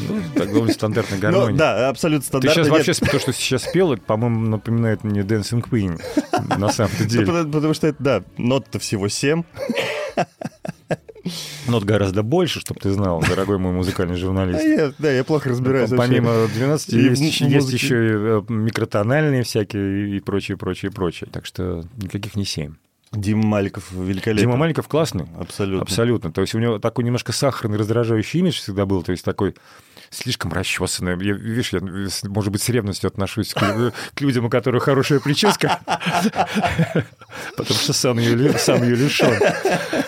Speaker 3: Ну, так довольно стандартная
Speaker 2: Ну,
Speaker 3: гармония.
Speaker 2: да, абсолютно
Speaker 3: Ты
Speaker 2: стандартно.
Speaker 3: сейчас
Speaker 2: Нет,
Speaker 3: вообще, то, что сейчас спел, это, по-моему, напоминает мне Dancing Queen, на самом-то
Speaker 2: ну,
Speaker 3: деле.
Speaker 2: потому, потому что это, да, нот-то всего 7.
Speaker 3: Нот гораздо больше, чтобы ты знал, дорогой мой музыкальный
Speaker 2: А
Speaker 3: журналист.
Speaker 2: я, да, я плохо разбираюсь.
Speaker 3: Помимо 12
Speaker 2: И в
Speaker 3: есть, есть еще и э, микротональные всякие и прочее, прочее, прочее. Так что никаких не семь.
Speaker 2: Дима Маликов великолепный.
Speaker 3: Дима Маликов классный.
Speaker 2: Абсолютно.
Speaker 3: Абсолютно. То есть у него такой немножко сахарный, раздражающий имидж всегда был, то есть такой слишком расчесанный. Я, видишь, я, может быть, с ревностью отношусь к, к людям, у которых хорошая прическа, потому что сам ее, сам ее лишен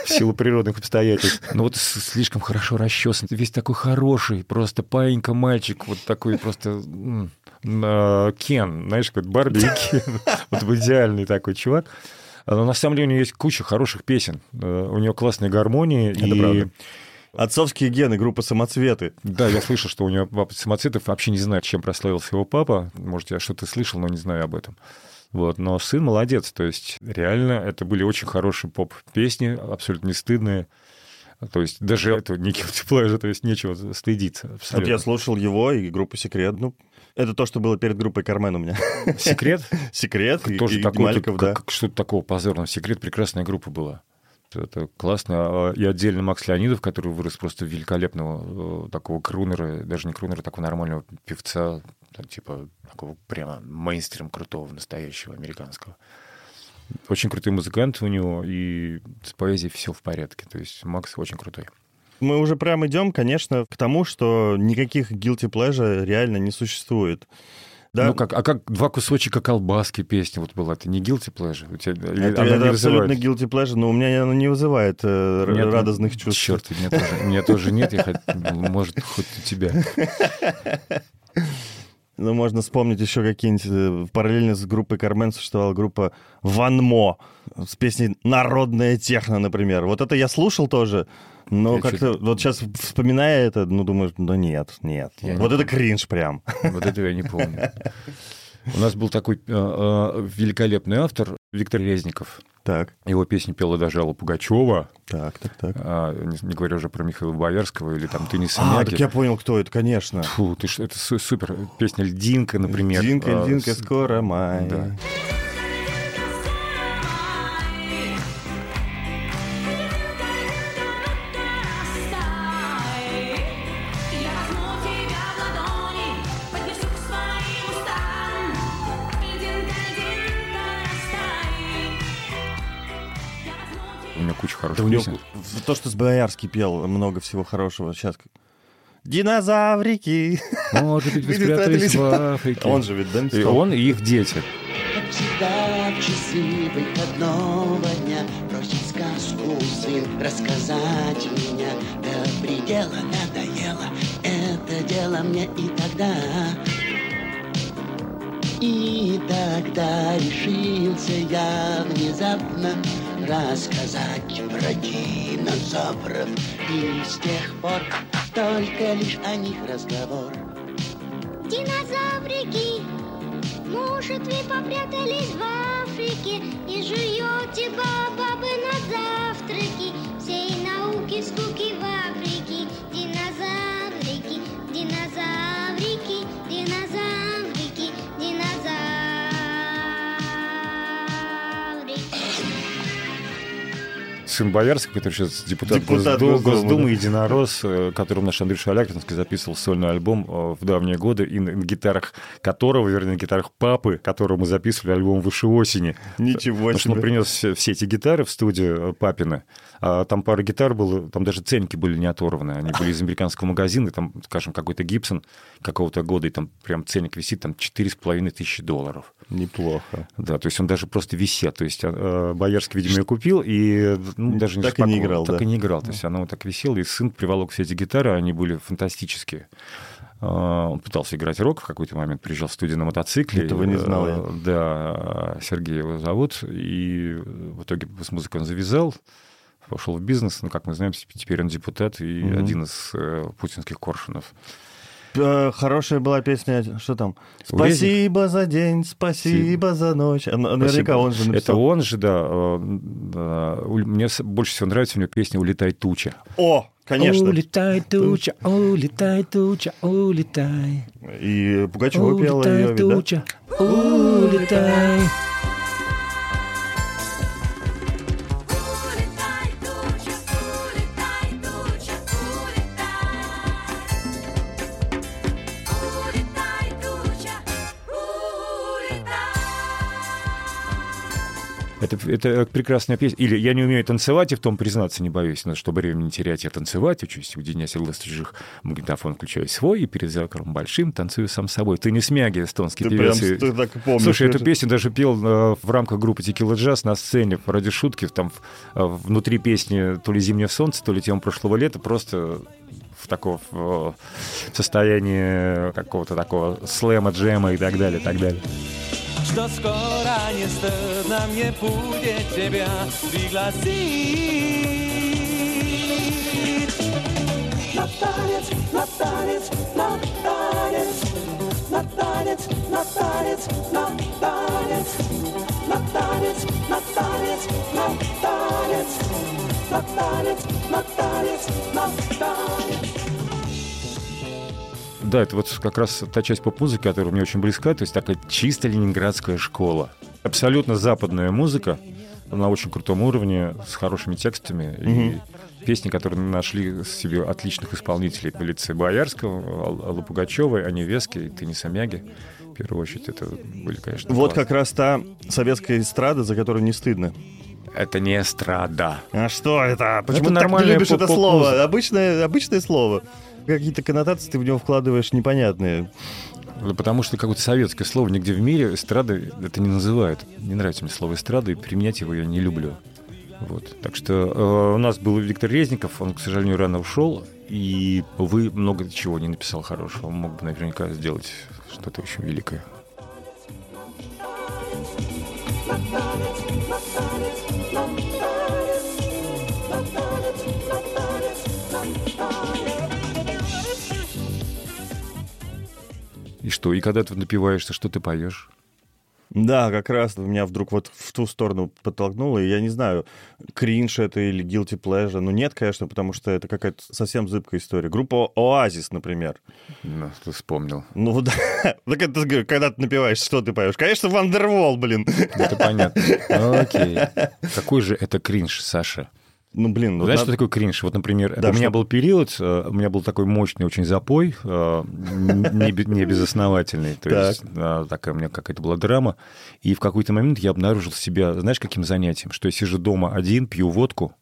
Speaker 3: в силу природных обстоятельств. Но вот слишком хорошо расчесан, весь такой хороший, просто паинька мальчик, вот такой просто а, Кен, знаешь, как Барби и Кен, вот идеальный такой чувак. Но на самом деле у него есть куча хороших песен. Э, У него классные гармонии.
Speaker 2: Это
Speaker 3: и...
Speaker 2: правда. Отцовские гены, группа «Самоцветы».
Speaker 3: Да, я слышал, что у него папа самоцветов вообще не знает, чем прославился его папа. Может, я что-то слышал, но не знаю об этом. Вот, но сын молодец, то есть реально это были очень хорошие поп-песни, абсолютно не стыдные. То есть даже это не guilty pleasure, то есть нечего стыдиться.
Speaker 2: Вот
Speaker 3: абсолютно.
Speaker 2: я слушал его и группу «Секрет». Ну, это то, что было перед группой «Кармен» у меня.
Speaker 3: Секрет?
Speaker 2: «Секрет»
Speaker 3: Тоже такой,
Speaker 2: да.
Speaker 3: что-то такого позорного. Секрет прекрасная группа была. Это классно. А, И отдельно Макс Леонидов, который вырос просто великолепного э, такого крунера, даже не крунера, такого нормального певца, типа такого прямо мейнстрим крутого, настоящего американского. Очень крутой музыкант у него, и с поэзией все в порядке. То есть Макс очень крутой.
Speaker 2: Мы уже прям идем, конечно, к тому, что никаких guilty pleasure реально не существует. Да,
Speaker 3: Ну как, а как два кусочка колбаски песни вот была? Это не guilty pleasure? У тебя,
Speaker 2: это,
Speaker 3: она
Speaker 2: это
Speaker 3: не
Speaker 2: абсолютно
Speaker 3: вызывает?
Speaker 2: guilty pleasure, но у меня она не вызывает э,
Speaker 3: Нет,
Speaker 2: радостных чувств.
Speaker 3: Черт, у меня тоже, у меня тоже нет, я может, хоть у тебя.
Speaker 2: Ну, можно вспомнить еще какие-нибудь... э, Параллельно с группой Кармен существовала группа Ванмо с песней «Народная техно», например. Вот это я слушал тоже, но
Speaker 3: Я
Speaker 2: как-то... Вот сейчас, вспоминая это, ну, думаешь, да нет, нет.
Speaker 3: Я
Speaker 2: вот
Speaker 3: не
Speaker 2: это кринж прям.
Speaker 3: Вот этого я не помню. У нас был такой э, э, великолепный автор Виктор Резников.
Speaker 2: Так,
Speaker 3: Его песни пела даже Алла Пугачева,
Speaker 2: так, так, так.
Speaker 3: а, не, не говоря уже про Михаила Боярского или там Тыниса
Speaker 2: А,
Speaker 3: Мяки.
Speaker 2: так я понял, кто это, конечно.
Speaker 3: Фу, ты что, это су- супер. Песня «Льдинка», например.
Speaker 2: Льдинка,
Speaker 3: А,
Speaker 2: льдинка,
Speaker 3: с-
Speaker 2: скоро май.
Speaker 3: Да.
Speaker 2: Да у него то, что с Боярский пел, много всего хорошего. Сейчас Динозаврики.
Speaker 3: Может быть, вы
Speaker 2: Видишь,
Speaker 3: спрятались
Speaker 2: это
Speaker 3: в Африке.
Speaker 2: Он же ведь, да?
Speaker 3: И он, и их дети.
Speaker 6: Как всегда в часы выходного дня Просит сказку сын рассказать меня До предела надоело это дело мне и тогда И тогда решился я внезапно Рассказать про динозавров. И с тех пор только лишь о них разговор.
Speaker 7: Динозаврики, может, вы попрятались в Африке и жуете бабабы
Speaker 3: Сын Боярского, который сейчас депутат,
Speaker 2: Депутат
Speaker 3: Госду-
Speaker 2: Госдумы,
Speaker 3: Госдумы,
Speaker 2: да.
Speaker 3: единорос, э, которым наш Андрей Шалякинский записывал сольный альбом э, в давние годы, и на гитарах которого, вернее, на гитарах папы, которому мы записывали альбом «Выше осени».
Speaker 2: Ничего
Speaker 3: Потому что он
Speaker 2: себе.
Speaker 3: принес все, все эти гитары в студию э, папины. А там пара гитар было, там даже ценники были не оторваны. Они были из американского магазина, там, скажем, какой-то Гибсон какого-то года, и там прям ценник висит, там 4,5 тысячи долларов.
Speaker 2: Неплохо.
Speaker 3: Да, то есть он даже просто висит. То есть э, Боярский, видимо, ее купил и ну, даже не
Speaker 2: Так и не играл,
Speaker 3: Так
Speaker 2: да.
Speaker 3: и не играл. То есть оно вот так висело, и сын приволок все эти гитары, они были фантастические. А, Он пытался играть рок в какой-то момент, приезжал в студию на мотоцикле.
Speaker 2: Этого не знал я.
Speaker 3: Э, Да, Сергей его зовут, и в итоге с музыкой он завязал. пошел в бизнес, ну, как мы знаем, теперь он депутат и
Speaker 2: Мгм.
Speaker 3: один из э, путинских коршунов.
Speaker 2: Э, Хорошая была песня, что там? Спасибо за день, спасибо за ночь. Наверняка он же
Speaker 3: Это
Speaker 2: написал.
Speaker 3: он же, да. э, Мне больше всего нравится у него песня «Улетай туча».
Speaker 2: О, конечно.
Speaker 3: Улетай туча, улетай туча, улетай.
Speaker 2: И Пугачева пела ее, ведь, да?
Speaker 3: туча, улетай.
Speaker 1: Улетай,
Speaker 3: Это, это прекрасная песня. Или «Я не умею танцевать», и в том признаться не боюсь, но чтобы время не терять, я танцевать учусь, от глаз чужих, магнитофон включаю свой, и перед зеркалом большим танцую сам собой. Ты не смяги, эстонский
Speaker 2: Ты
Speaker 3: певец.
Speaker 2: прям ты так и помнишь.
Speaker 3: Слушай, эту песню даже пел э, в рамках группы Текила Джаз на сцене ради шутки. Там э, внутри песни то ли «Зимнее солнце», то ли «Тема прошлого лета». Просто в таком э, состоянии какого-то такого слэма, джема и так далее, и так далее.
Speaker 8: Что скоро не стыдно мне будет тебя пригласить На танец, на танец, на танец На танец, на танец, на танец На танец, на танец, на танец На танец, на танец, на танец
Speaker 3: Да, это вот как раз та часть поп-музыки, которая мне очень близка, то есть такая чисто ленинградская школа. Абсолютно западная музыка на очень крутом уровне, с хорошими текстами. И песни, которые нашли себе отличных исполнителей в лице Боярского, Ал- Аллы Пугачевой, Ани Вески и Тыни Самяги. В первую очередь, это были, конечно,
Speaker 2: Вот
Speaker 3: класс.
Speaker 2: как раз та советская эстрада, за которую не стыдно.
Speaker 3: Это не эстрада.
Speaker 2: А что это? Почему ты так не любишь это слово? Обычное, обычное слово. Какие-то коннотации ты в него вкладываешь непонятные.
Speaker 3: Да потому что какое-то советское слово нигде в мире эстрады это не называют. Не нравится мне слово эстрада, и применять его я не люблю. Вот. Так что э, у нас был Виктор Резников, он, к сожалению, рано ушел, и, увы, много чего не написал хорошего. Он мог бы наверняка сделать что-то очень великое. И что, и когда ты напиваешься, что ты поешь?
Speaker 2: Да, как раз меня вдруг вот в ту сторону подтолкнуло, и я не знаю, кринж это или guilty pleasure. Ну нет, конечно, потому что это какая-то совсем зыбкая история. Группа Оазис, например.
Speaker 3: Ну, ты вспомнил.
Speaker 2: Ну да, так это когда ты напиваешься, что ты поешь? Конечно, Вандервол, блин.
Speaker 3: Это понятно. Окей. Какой же это кринж, Саша?
Speaker 2: Ну блин, ну
Speaker 3: Знаешь,
Speaker 2: надо-
Speaker 3: что такое кринж? Вот, например,
Speaker 2: Да,
Speaker 3: у меня
Speaker 2: что?
Speaker 3: был период, э, у меня был такой мощный очень запой, э, не, бе- не безосновательный. То есть такая у меня какая-то была драма. И в какой-то момент я обнаружил себя, знаешь, каким занятием? Что я сижу дома один, пью водку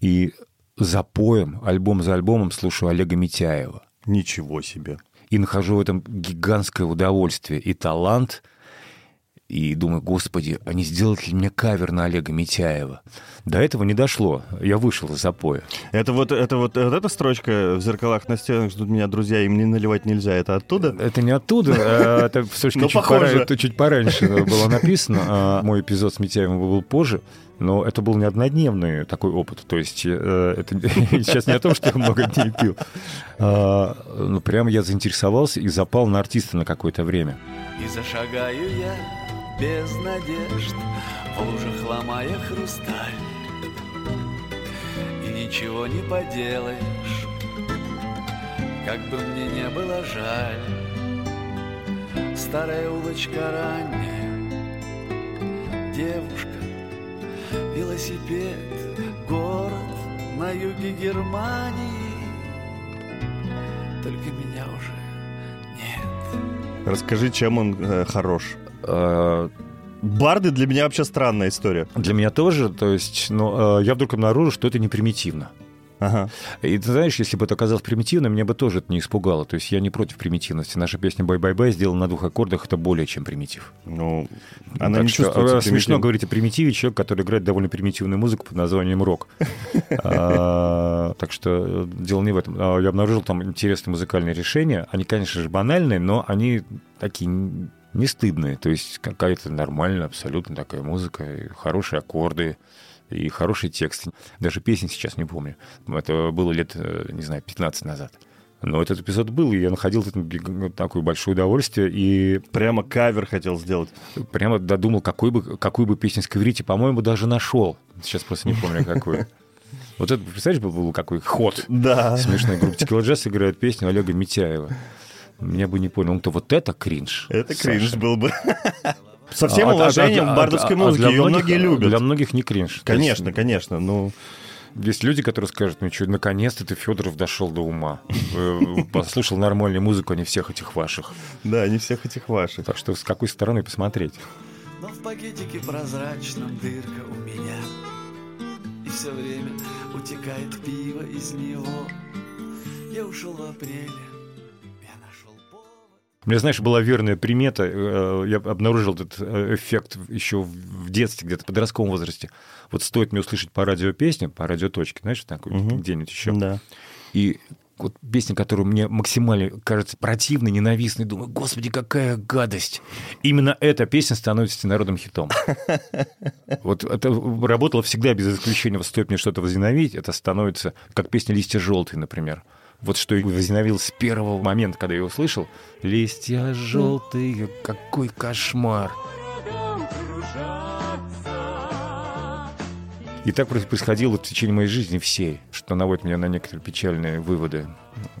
Speaker 3: и запоем, альбом за альбомом слушаю Олега Митяева.
Speaker 2: Ничего себе.
Speaker 3: И нахожу в этом гигантское удовольствие и талант. И думаю, господи, а не сделать ли мне кавер на Олега Митяева? До этого не дошло. Я вышел из запоя.
Speaker 2: Это вот, это вот, вот эта строчка в зеркалах на стенах ждут меня друзья, им не наливать нельзя. Это оттуда?
Speaker 3: Это не оттуда, а это все-таки
Speaker 2: Ну,
Speaker 3: чуть, пораньше было написано. А Мой эпизод с Митяевым был позже. Но это был не однодневный такой опыт. То есть э, это сейчас не о том, что я много дней пил. А, Ну, прямо я заинтересовался и запал на артиста на какое-то время.
Speaker 8: И зашагаю я без надежд В лужах ломая хрусталь. И ничего не поделаешь Как бы мне не было жаль. Старая улочка ранняя Девушка, велосипед Город на юге Германии. Только меня уже
Speaker 2: Расскажи, чем он э, хорош.
Speaker 3: А,
Speaker 2: Барды для меня вообще странная история.
Speaker 3: Для меня тоже, то есть, но э, я вдруг обнаружил, что это не примитивно.
Speaker 2: Ага.
Speaker 3: И ты знаешь, если бы это оказалось примитивно, меня бы тоже это не испугало. То есть я не против примитивности. Наша песня «Бай-бай-бай» сделана на двух аккордах, это более чем примитив.
Speaker 2: Ну, она
Speaker 3: Так
Speaker 2: не
Speaker 3: что,
Speaker 2: чувствуется
Speaker 3: э, Смешно говорить о примитиве, человек, который играет довольно примитивную музыку под названием рок. А, Так что э, дело не в этом. А, Я обнаружил там интересные музыкальные решения. Они, конечно же, банальные, но они такие не стыдные. То есть какая-то нормальная, абсолютно такая музыка, хорошие аккорды, и хороший текст. Даже песни сейчас не помню. Это было лет, э, не знаю, 15 назад. Но этот эпизод был, и я находил б- такое большое удовольствие, и
Speaker 2: Прямо кавер хотел сделать.
Speaker 3: прямо додумал, какой бы, какую бы песню сковорить, и, по-моему, даже нашел. Сейчас просто не помню, какую. Вот это, представляешь, был, был какой ход.
Speaker 2: Да.
Speaker 3: Смешная группа Текила Джаз играет песню Олега Митяева. Я бы не понял, ну то вот это кринж.
Speaker 2: Это
Speaker 3: Саша.
Speaker 2: кринж был бы. Со всем
Speaker 3: А- а-
Speaker 2: уважением
Speaker 3: а-
Speaker 2: к бардовской
Speaker 3: а-
Speaker 2: музыке.
Speaker 3: для
Speaker 2: Ее
Speaker 3: многих-
Speaker 2: многие любят.
Speaker 3: Для многих не кринж. Есть
Speaker 2: Конечно, конечно. Ну,
Speaker 3: Есть люди, которые скажут, ну что, наконец-то ты, Федоров, дошел до ума. Э, Послушал нормальную музыку, а не всех этих ваших.
Speaker 2: да, не всех этих ваших.
Speaker 3: Так что с какой стороны посмотреть?
Speaker 9: Но в пакетике прозрачном дырка у меня И все время утекает пиво из него Я ушел в апреле
Speaker 3: У меня, знаешь, была верная примета. э, Я обнаружил этот э, эффект еще в детстве, где-то в подростковом возрасте. Вот стоит мне услышать по радио песню, по радиоточке, знаешь, такой
Speaker 2: Мгм.
Speaker 3: где-нибудь еще.
Speaker 2: Да.
Speaker 3: И вот песня, которая мне максимально кажется противной, ненавистной, думаю, господи, какая гадость. Именно эта песня становится народным хитом. Вот это работало всегда без исключения. Вот стоит мне что-то возненавидеть, это становится как песня «Листья желтые», например. Вот что я возненавидел с первого момента, когда я его услышал. «Листья желтые, какой кошмар!» И так происходило в течение моей жизни всей, что наводит меня на некоторые печальные выводы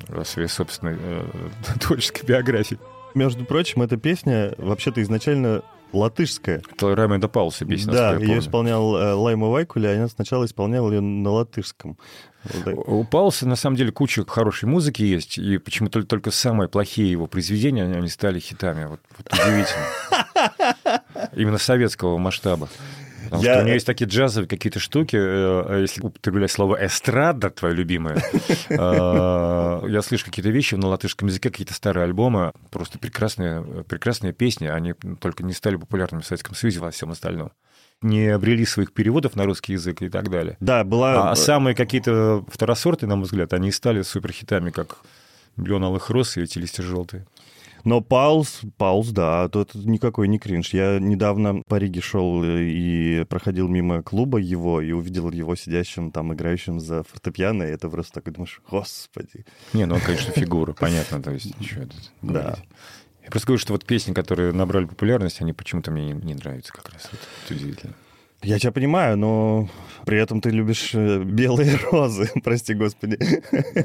Speaker 3: о своей собственной э, творческой биографии.
Speaker 2: Между прочим, эта песня вообще-то изначально латышская.
Speaker 3: Это Раймонда Паулса песня,
Speaker 2: да, ее исполнял э, Лайма Вайкуля, а она сначала исполняла ее на латышском.
Speaker 3: У Паулса на самом деле куча хорошей музыки есть, и почему-то только- самые плохие его произведения, они, стали хитами. Вот, вот удивительно. Именно советского масштаба. Потому
Speaker 2: Я-
Speaker 3: что у нее есть такие джазовые какие-то штуки, э, если употреблять слово эстрада, твое любимое, э, я слышу какие-то вещи на латышском языке, какие-то старые альбомы, просто прекрасные, прекрасные песни, они только не стали популярными в Советском Союзе во всем остальном. Не обрели своих переводов на русский язык и так далее.
Speaker 2: Да, была...
Speaker 3: А самые какие-то второсорты, на мой взгляд, они и стали суперхитами, как «Миллион алых роз» и эти листья желтые.
Speaker 2: Но Паулс, Паулс, да, то это никакой не кринж. Я недавно по Риге шел э, и проходил мимо клуба его и увидел его сидящим там, играющим за фортепиано, и это просто такой думаешь, господи.
Speaker 3: Не, ну он, конечно, фигура, понятно, то есть ничего тут
Speaker 2: Да.
Speaker 3: Просто говорю, что вот песни, которые набрали популярность, они почему-то мне не, не нравятся как раз. Вот, это удивительно.
Speaker 2: Я тебя понимаю, но при этом ты любишь э, белые розы, прости господи.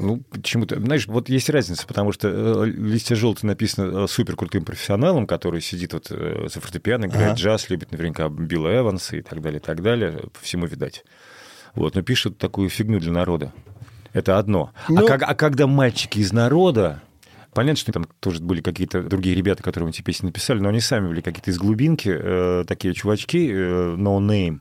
Speaker 3: Ну, почему-то, знаешь, вот есть разница, потому что э, «Листья желтые» написано э, супер крутым профессионалом, который сидит вот за фортепиано, играет
Speaker 2: Ага.
Speaker 3: джаз, любит наверняка Билла Эванса и так далее, и так далее, по всему видать. Вот, но пишет такую фигню для народа. Это одно.
Speaker 2: Ну-
Speaker 3: А, как- а когда мальчики из народа, Понятно, что там тоже были какие-то другие ребята, которые эти песни написали, но они сами были какие-то из глубинки, э, такие чувачки, э, no name,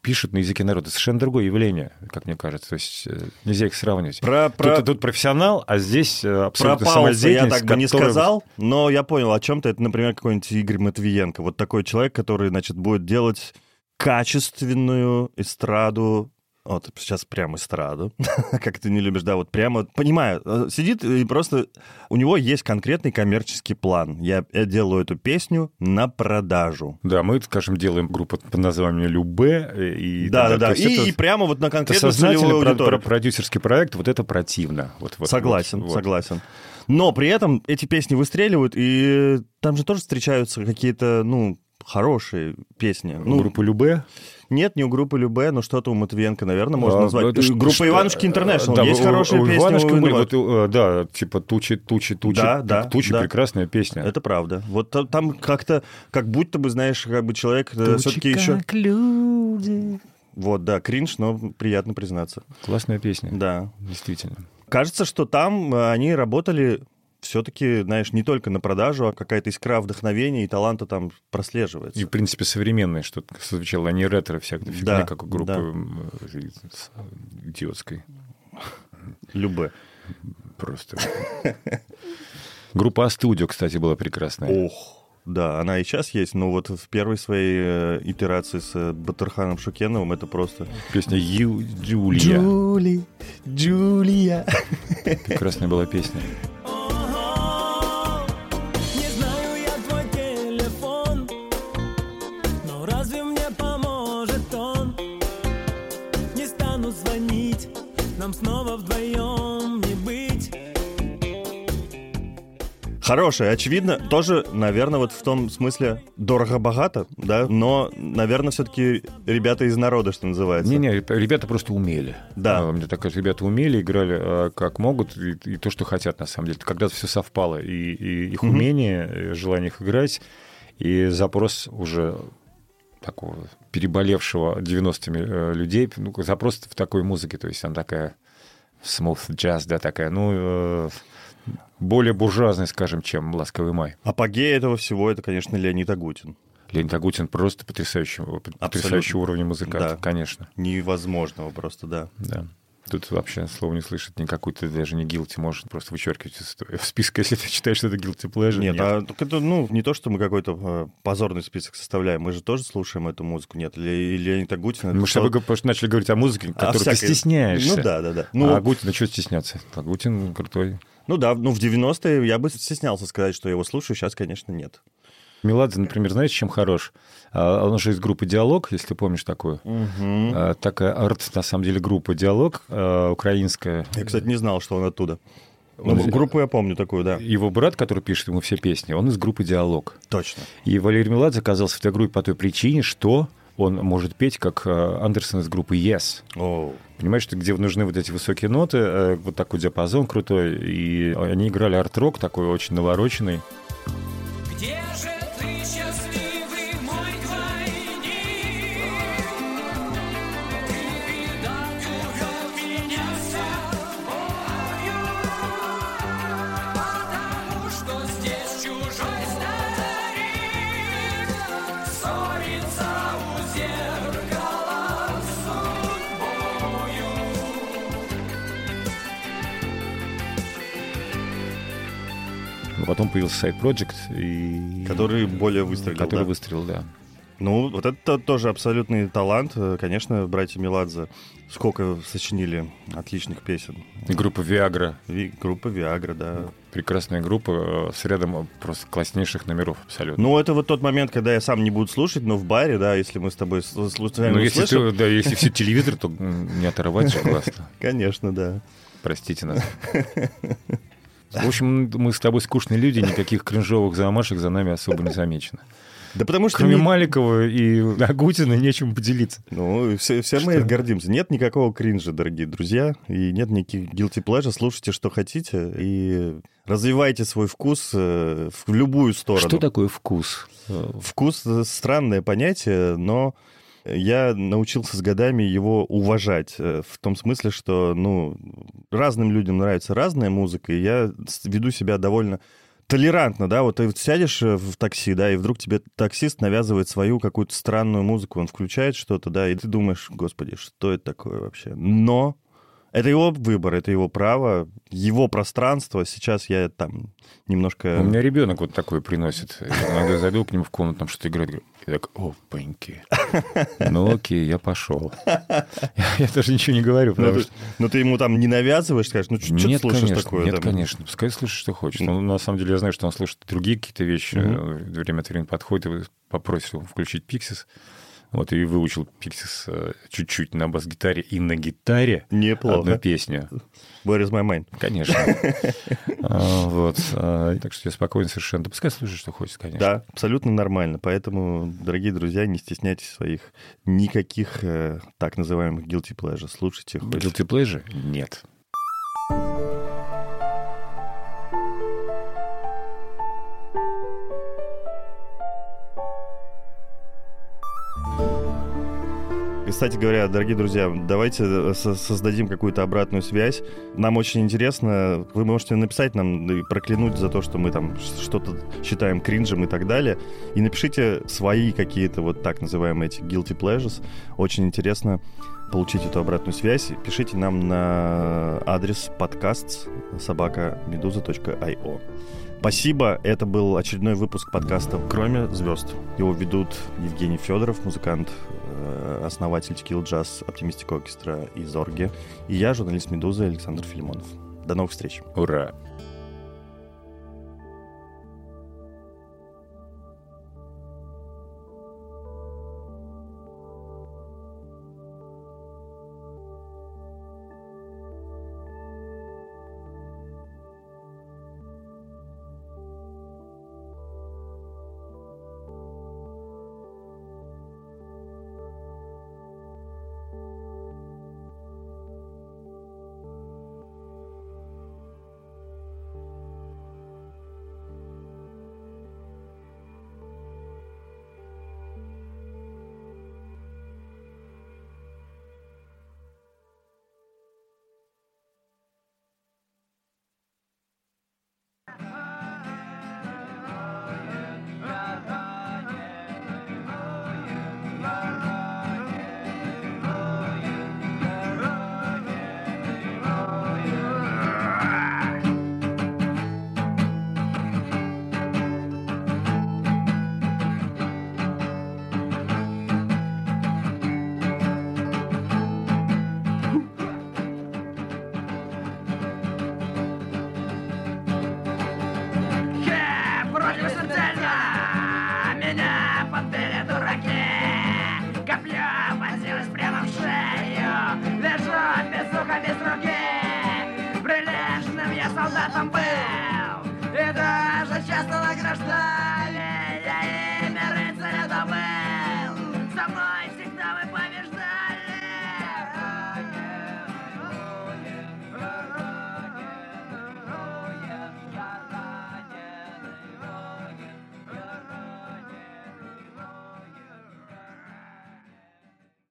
Speaker 3: пишут на языке народа. Совершенно другое явление, как мне кажется. То есть э, нельзя их сравнивать.
Speaker 2: Про, про,
Speaker 3: Тут, тут профессионал, а здесь э,
Speaker 2: про
Speaker 3: абсолютно
Speaker 2: я
Speaker 3: самодеятельность,
Speaker 2: так бы не
Speaker 3: которая-
Speaker 2: сказал, но я понял, о чем-то. Это, например, какой-нибудь Игорь Матвиенко. Вот такой человек, который, значит, будет делать качественную эстраду вот сейчас прям эстраду, как ты не любишь, да, вот прямо, понимаю, э, сидит и просто, у него есть конкретный коммерческий план. Я, я делаю эту песню на продажу.
Speaker 3: Да, мы, скажем, делаем группу под названием Любе. э, И,
Speaker 2: Да, да, да. И,
Speaker 3: это-
Speaker 2: и прямо вот на конкретную целевую
Speaker 3: про- про- продюсерский проект, вот это противно. Вот, вот,
Speaker 2: Согласен,
Speaker 3: вот.
Speaker 2: согласен. Но при этом эти песни выстреливают, и там же тоже встречаются какие-то, ну, хорошие песни.
Speaker 3: У
Speaker 2: Ну,
Speaker 3: группы Любе.
Speaker 2: нет, не у группы Любе, но что-то у Матвиенко, наверное, можно
Speaker 3: А,
Speaker 2: назвать.
Speaker 3: это
Speaker 2: Группа
Speaker 3: что-
Speaker 2: Иванушки Интернешнл.
Speaker 3: Да,
Speaker 2: Есть
Speaker 3: у-
Speaker 2: хорошие
Speaker 3: у
Speaker 2: песни.
Speaker 3: Иванушки
Speaker 2: у
Speaker 3: были, вот, э, да, типа тучи, тучи, тучи.
Speaker 2: Да, да,
Speaker 3: Тучи
Speaker 2: да.
Speaker 3: прекрасная песня.
Speaker 2: Это правда. Вот та- там как-то, как будто бы, знаешь, как бы человек все-таки еще...
Speaker 3: люди.
Speaker 2: Вот, да, кринж, но приятно признаться.
Speaker 3: Классная песня,
Speaker 2: Да.
Speaker 3: действительно.
Speaker 2: Кажется, что там э, они работали все-таки, знаешь, не только на продажу, а какая-то искра вдохновения и таланта там прослеживается.
Speaker 3: И, в принципе, современное что-то звучало, а не ретро всякая фигня,
Speaker 2: Да,
Speaker 3: как у группы
Speaker 2: да.
Speaker 3: идиотской.
Speaker 2: Любе.
Speaker 3: Просто. Группа А-студио, кстати, была прекрасная.
Speaker 2: Ох, да, она и сейчас есть, но вот в первой своей э, итерации с э, Батырханом Шукеновым это просто...
Speaker 3: Песня Ю Джулия.
Speaker 2: Джули, Джулия.
Speaker 3: Прекрасная была песня.
Speaker 10: нам снова вдвоем не быть.
Speaker 2: Хорошая, очевидно, тоже, наверное, вот в том смысле дорого-богато, да, но, наверное, все-таки ребята из народа, что называется.
Speaker 3: Не-не, ребята просто умели.
Speaker 2: Да.
Speaker 3: А, мне так кажется, ребята умели, играли а, как могут, и, и то, что хотят, на самом деле. Когда-то все совпало, и, и их
Speaker 2: mm-hmm.
Speaker 3: умение, и желание их играть, и запрос уже такого переболевшего 90-ми э, людей, ну, запрос в такой музыке, то есть она такая smooth джаз, да, такая, ну, э, более буржуазная, скажем, чем «Ласковый май».
Speaker 2: Апогей этого всего, это, конечно, Леонид Агутин.
Speaker 3: Леонид Агутин просто потрясающий, потрясающий уровень музыкант,
Speaker 2: Да.
Speaker 3: конечно.
Speaker 2: Невозможного просто, да.
Speaker 3: Да. Тут вообще слово не слышит никакой, ты даже не guilty, можешь просто вычеркивать из списка, если ты считаешь, что это guilty pleasure.
Speaker 2: Нет, а так это, ну, не то, что мы какой-то э, позорный список составляем, мы же тоже слушаем эту музыку, нет? Или, или Леонид Агутин... это
Speaker 3: Мы с тобой начали говорить о музыке,
Speaker 2: О
Speaker 3: которую ты
Speaker 2: всякой-
Speaker 3: стесняешься.
Speaker 2: Ну да, да, да.
Speaker 3: Ну, а Агутин, ну что стесняться? Агутин крутой.
Speaker 2: ну да, ну в 90-е я бы стеснялся сказать, что я его слушаю, сейчас, конечно, нет.
Speaker 3: Меладзе, например, знаешь, чем хорош? А, Он же из группы «Диалог», если помнишь такую. А, Такая арт, на самом деле, группа «Диалог» а, украинская.
Speaker 2: Я, кстати, не знал, что он оттуда. Ну, группу я помню такую, да.
Speaker 3: Его брат, который пишет ему все песни, он из группы «Диалог».
Speaker 2: Точно.
Speaker 3: И Валерий Меладзе оказался в этой группе по той причине, что он может петь, как Андерсон из группы Yes.
Speaker 2: О,
Speaker 3: Понимаешь, что где нужны вот эти высокие ноты, э, вот такой диапазон крутой, и они играли арт-рок такой очень навороченный. Потом появился Side Project, и...
Speaker 2: который более выстрелил.
Speaker 3: который
Speaker 2: да.
Speaker 3: выстрелил, да.
Speaker 2: Ну, вот это тоже абсолютный талант. Э, Конечно, братья Меладзе сколько сочинили отличных песен.
Speaker 3: И группа Viagra,
Speaker 2: Ви- группа Виагра, да.
Speaker 3: прекрасная группа э, с рядом просто класснейших номеров абсолютно.
Speaker 2: Ну, это вот тот момент, когда я сам не буду слушать, но в баре, да, если мы с тобой с- случайно
Speaker 3: Ну, если,
Speaker 2: услышим,
Speaker 3: ты, да, если все телевизор, то не оторвать же классно.
Speaker 2: Конечно, да.
Speaker 3: Простите нас. В общем, мы с тобой скучные люди, никаких кринжовых замашек за нами особо не замечено.
Speaker 2: Да потому что...
Speaker 3: Кроме
Speaker 2: не-
Speaker 3: Маликова и Агутина нечем поделиться.
Speaker 2: Ну, все, все мы гордимся. Нет никакого кринжа, дорогие друзья, и нет никаких guilty pleasure. Слушайте, что хотите, и развивайте свой вкус э, в любую сторону.
Speaker 3: Что такое вкус?
Speaker 2: Вкус — странное понятие, но я научился с годами его уважать. э, В том смысле, что, ну, разным людям нравится разная музыка, и я веду себя довольно толерантно, да, вот ты вот сядешь э, в такси, да, и вдруг тебе таксист навязывает свою какую-то странную музыку, он включает что-то, да, и ты думаешь, господи, что это такое вообще? Но это его выбор, это его право, его пространство. Сейчас я там немножко...
Speaker 3: У меня ребенок вот такой приносит. Иногда зайду к нему в комнату, там что-то играет. говорю, Я так, опаньки. Ну окей, я пошел. Я, даже ничего не говорю,
Speaker 2: Ну,
Speaker 3: потому
Speaker 2: ты,
Speaker 3: что...
Speaker 2: ну, ты ему там не навязываешь, скажешь, ну, что ты слушаешь
Speaker 3: конечно,
Speaker 2: такое?
Speaker 3: нет,
Speaker 2: там?
Speaker 3: конечно. Пускай слушает, что хочет. Но на самом деле я знаю, что он слушает другие какие-то вещи. Э, Время от времени подходит и попросил включить Пиксис. Вот, и выучил Пиксис э, чуть-чуть на бас-гитаре и на гитаре
Speaker 2: Неплохо.
Speaker 3: одну песню.
Speaker 2: Where is my mind?
Speaker 3: Конечно. А, Вот. а, Так что я спокойно совершенно. Да пускай слушает, что хочет, конечно.
Speaker 2: Да, абсолютно нормально. Поэтому, дорогие друзья, не стесняйтесь своих никаких э, так называемых guilty pleasure. Слушайте.
Speaker 3: Guilty pleasure? Нет.
Speaker 2: Кстати говоря, дорогие друзья, давайте э, со- создадим какую-то обратную связь. Нам очень интересно. Вы можете написать нам и проклянуть за то, что мы там что-то считаем кринжем и так далее. И напишите свои какие-то вот так называемые эти guilty pleasures. Очень интересно получить эту обратную связь. Пишите нам на адрес подкаст собака медуза.io. Спасибо. Это был очередной выпуск подкаста «Кроме звезд». Его ведут Евгений Федоров, музыкант, основатель Tequila Jazz, Оптимистик Оркестра и Зорге. И я, журналист «Медузы» Александр Филимонов. До новых встреч.
Speaker 3: Ура.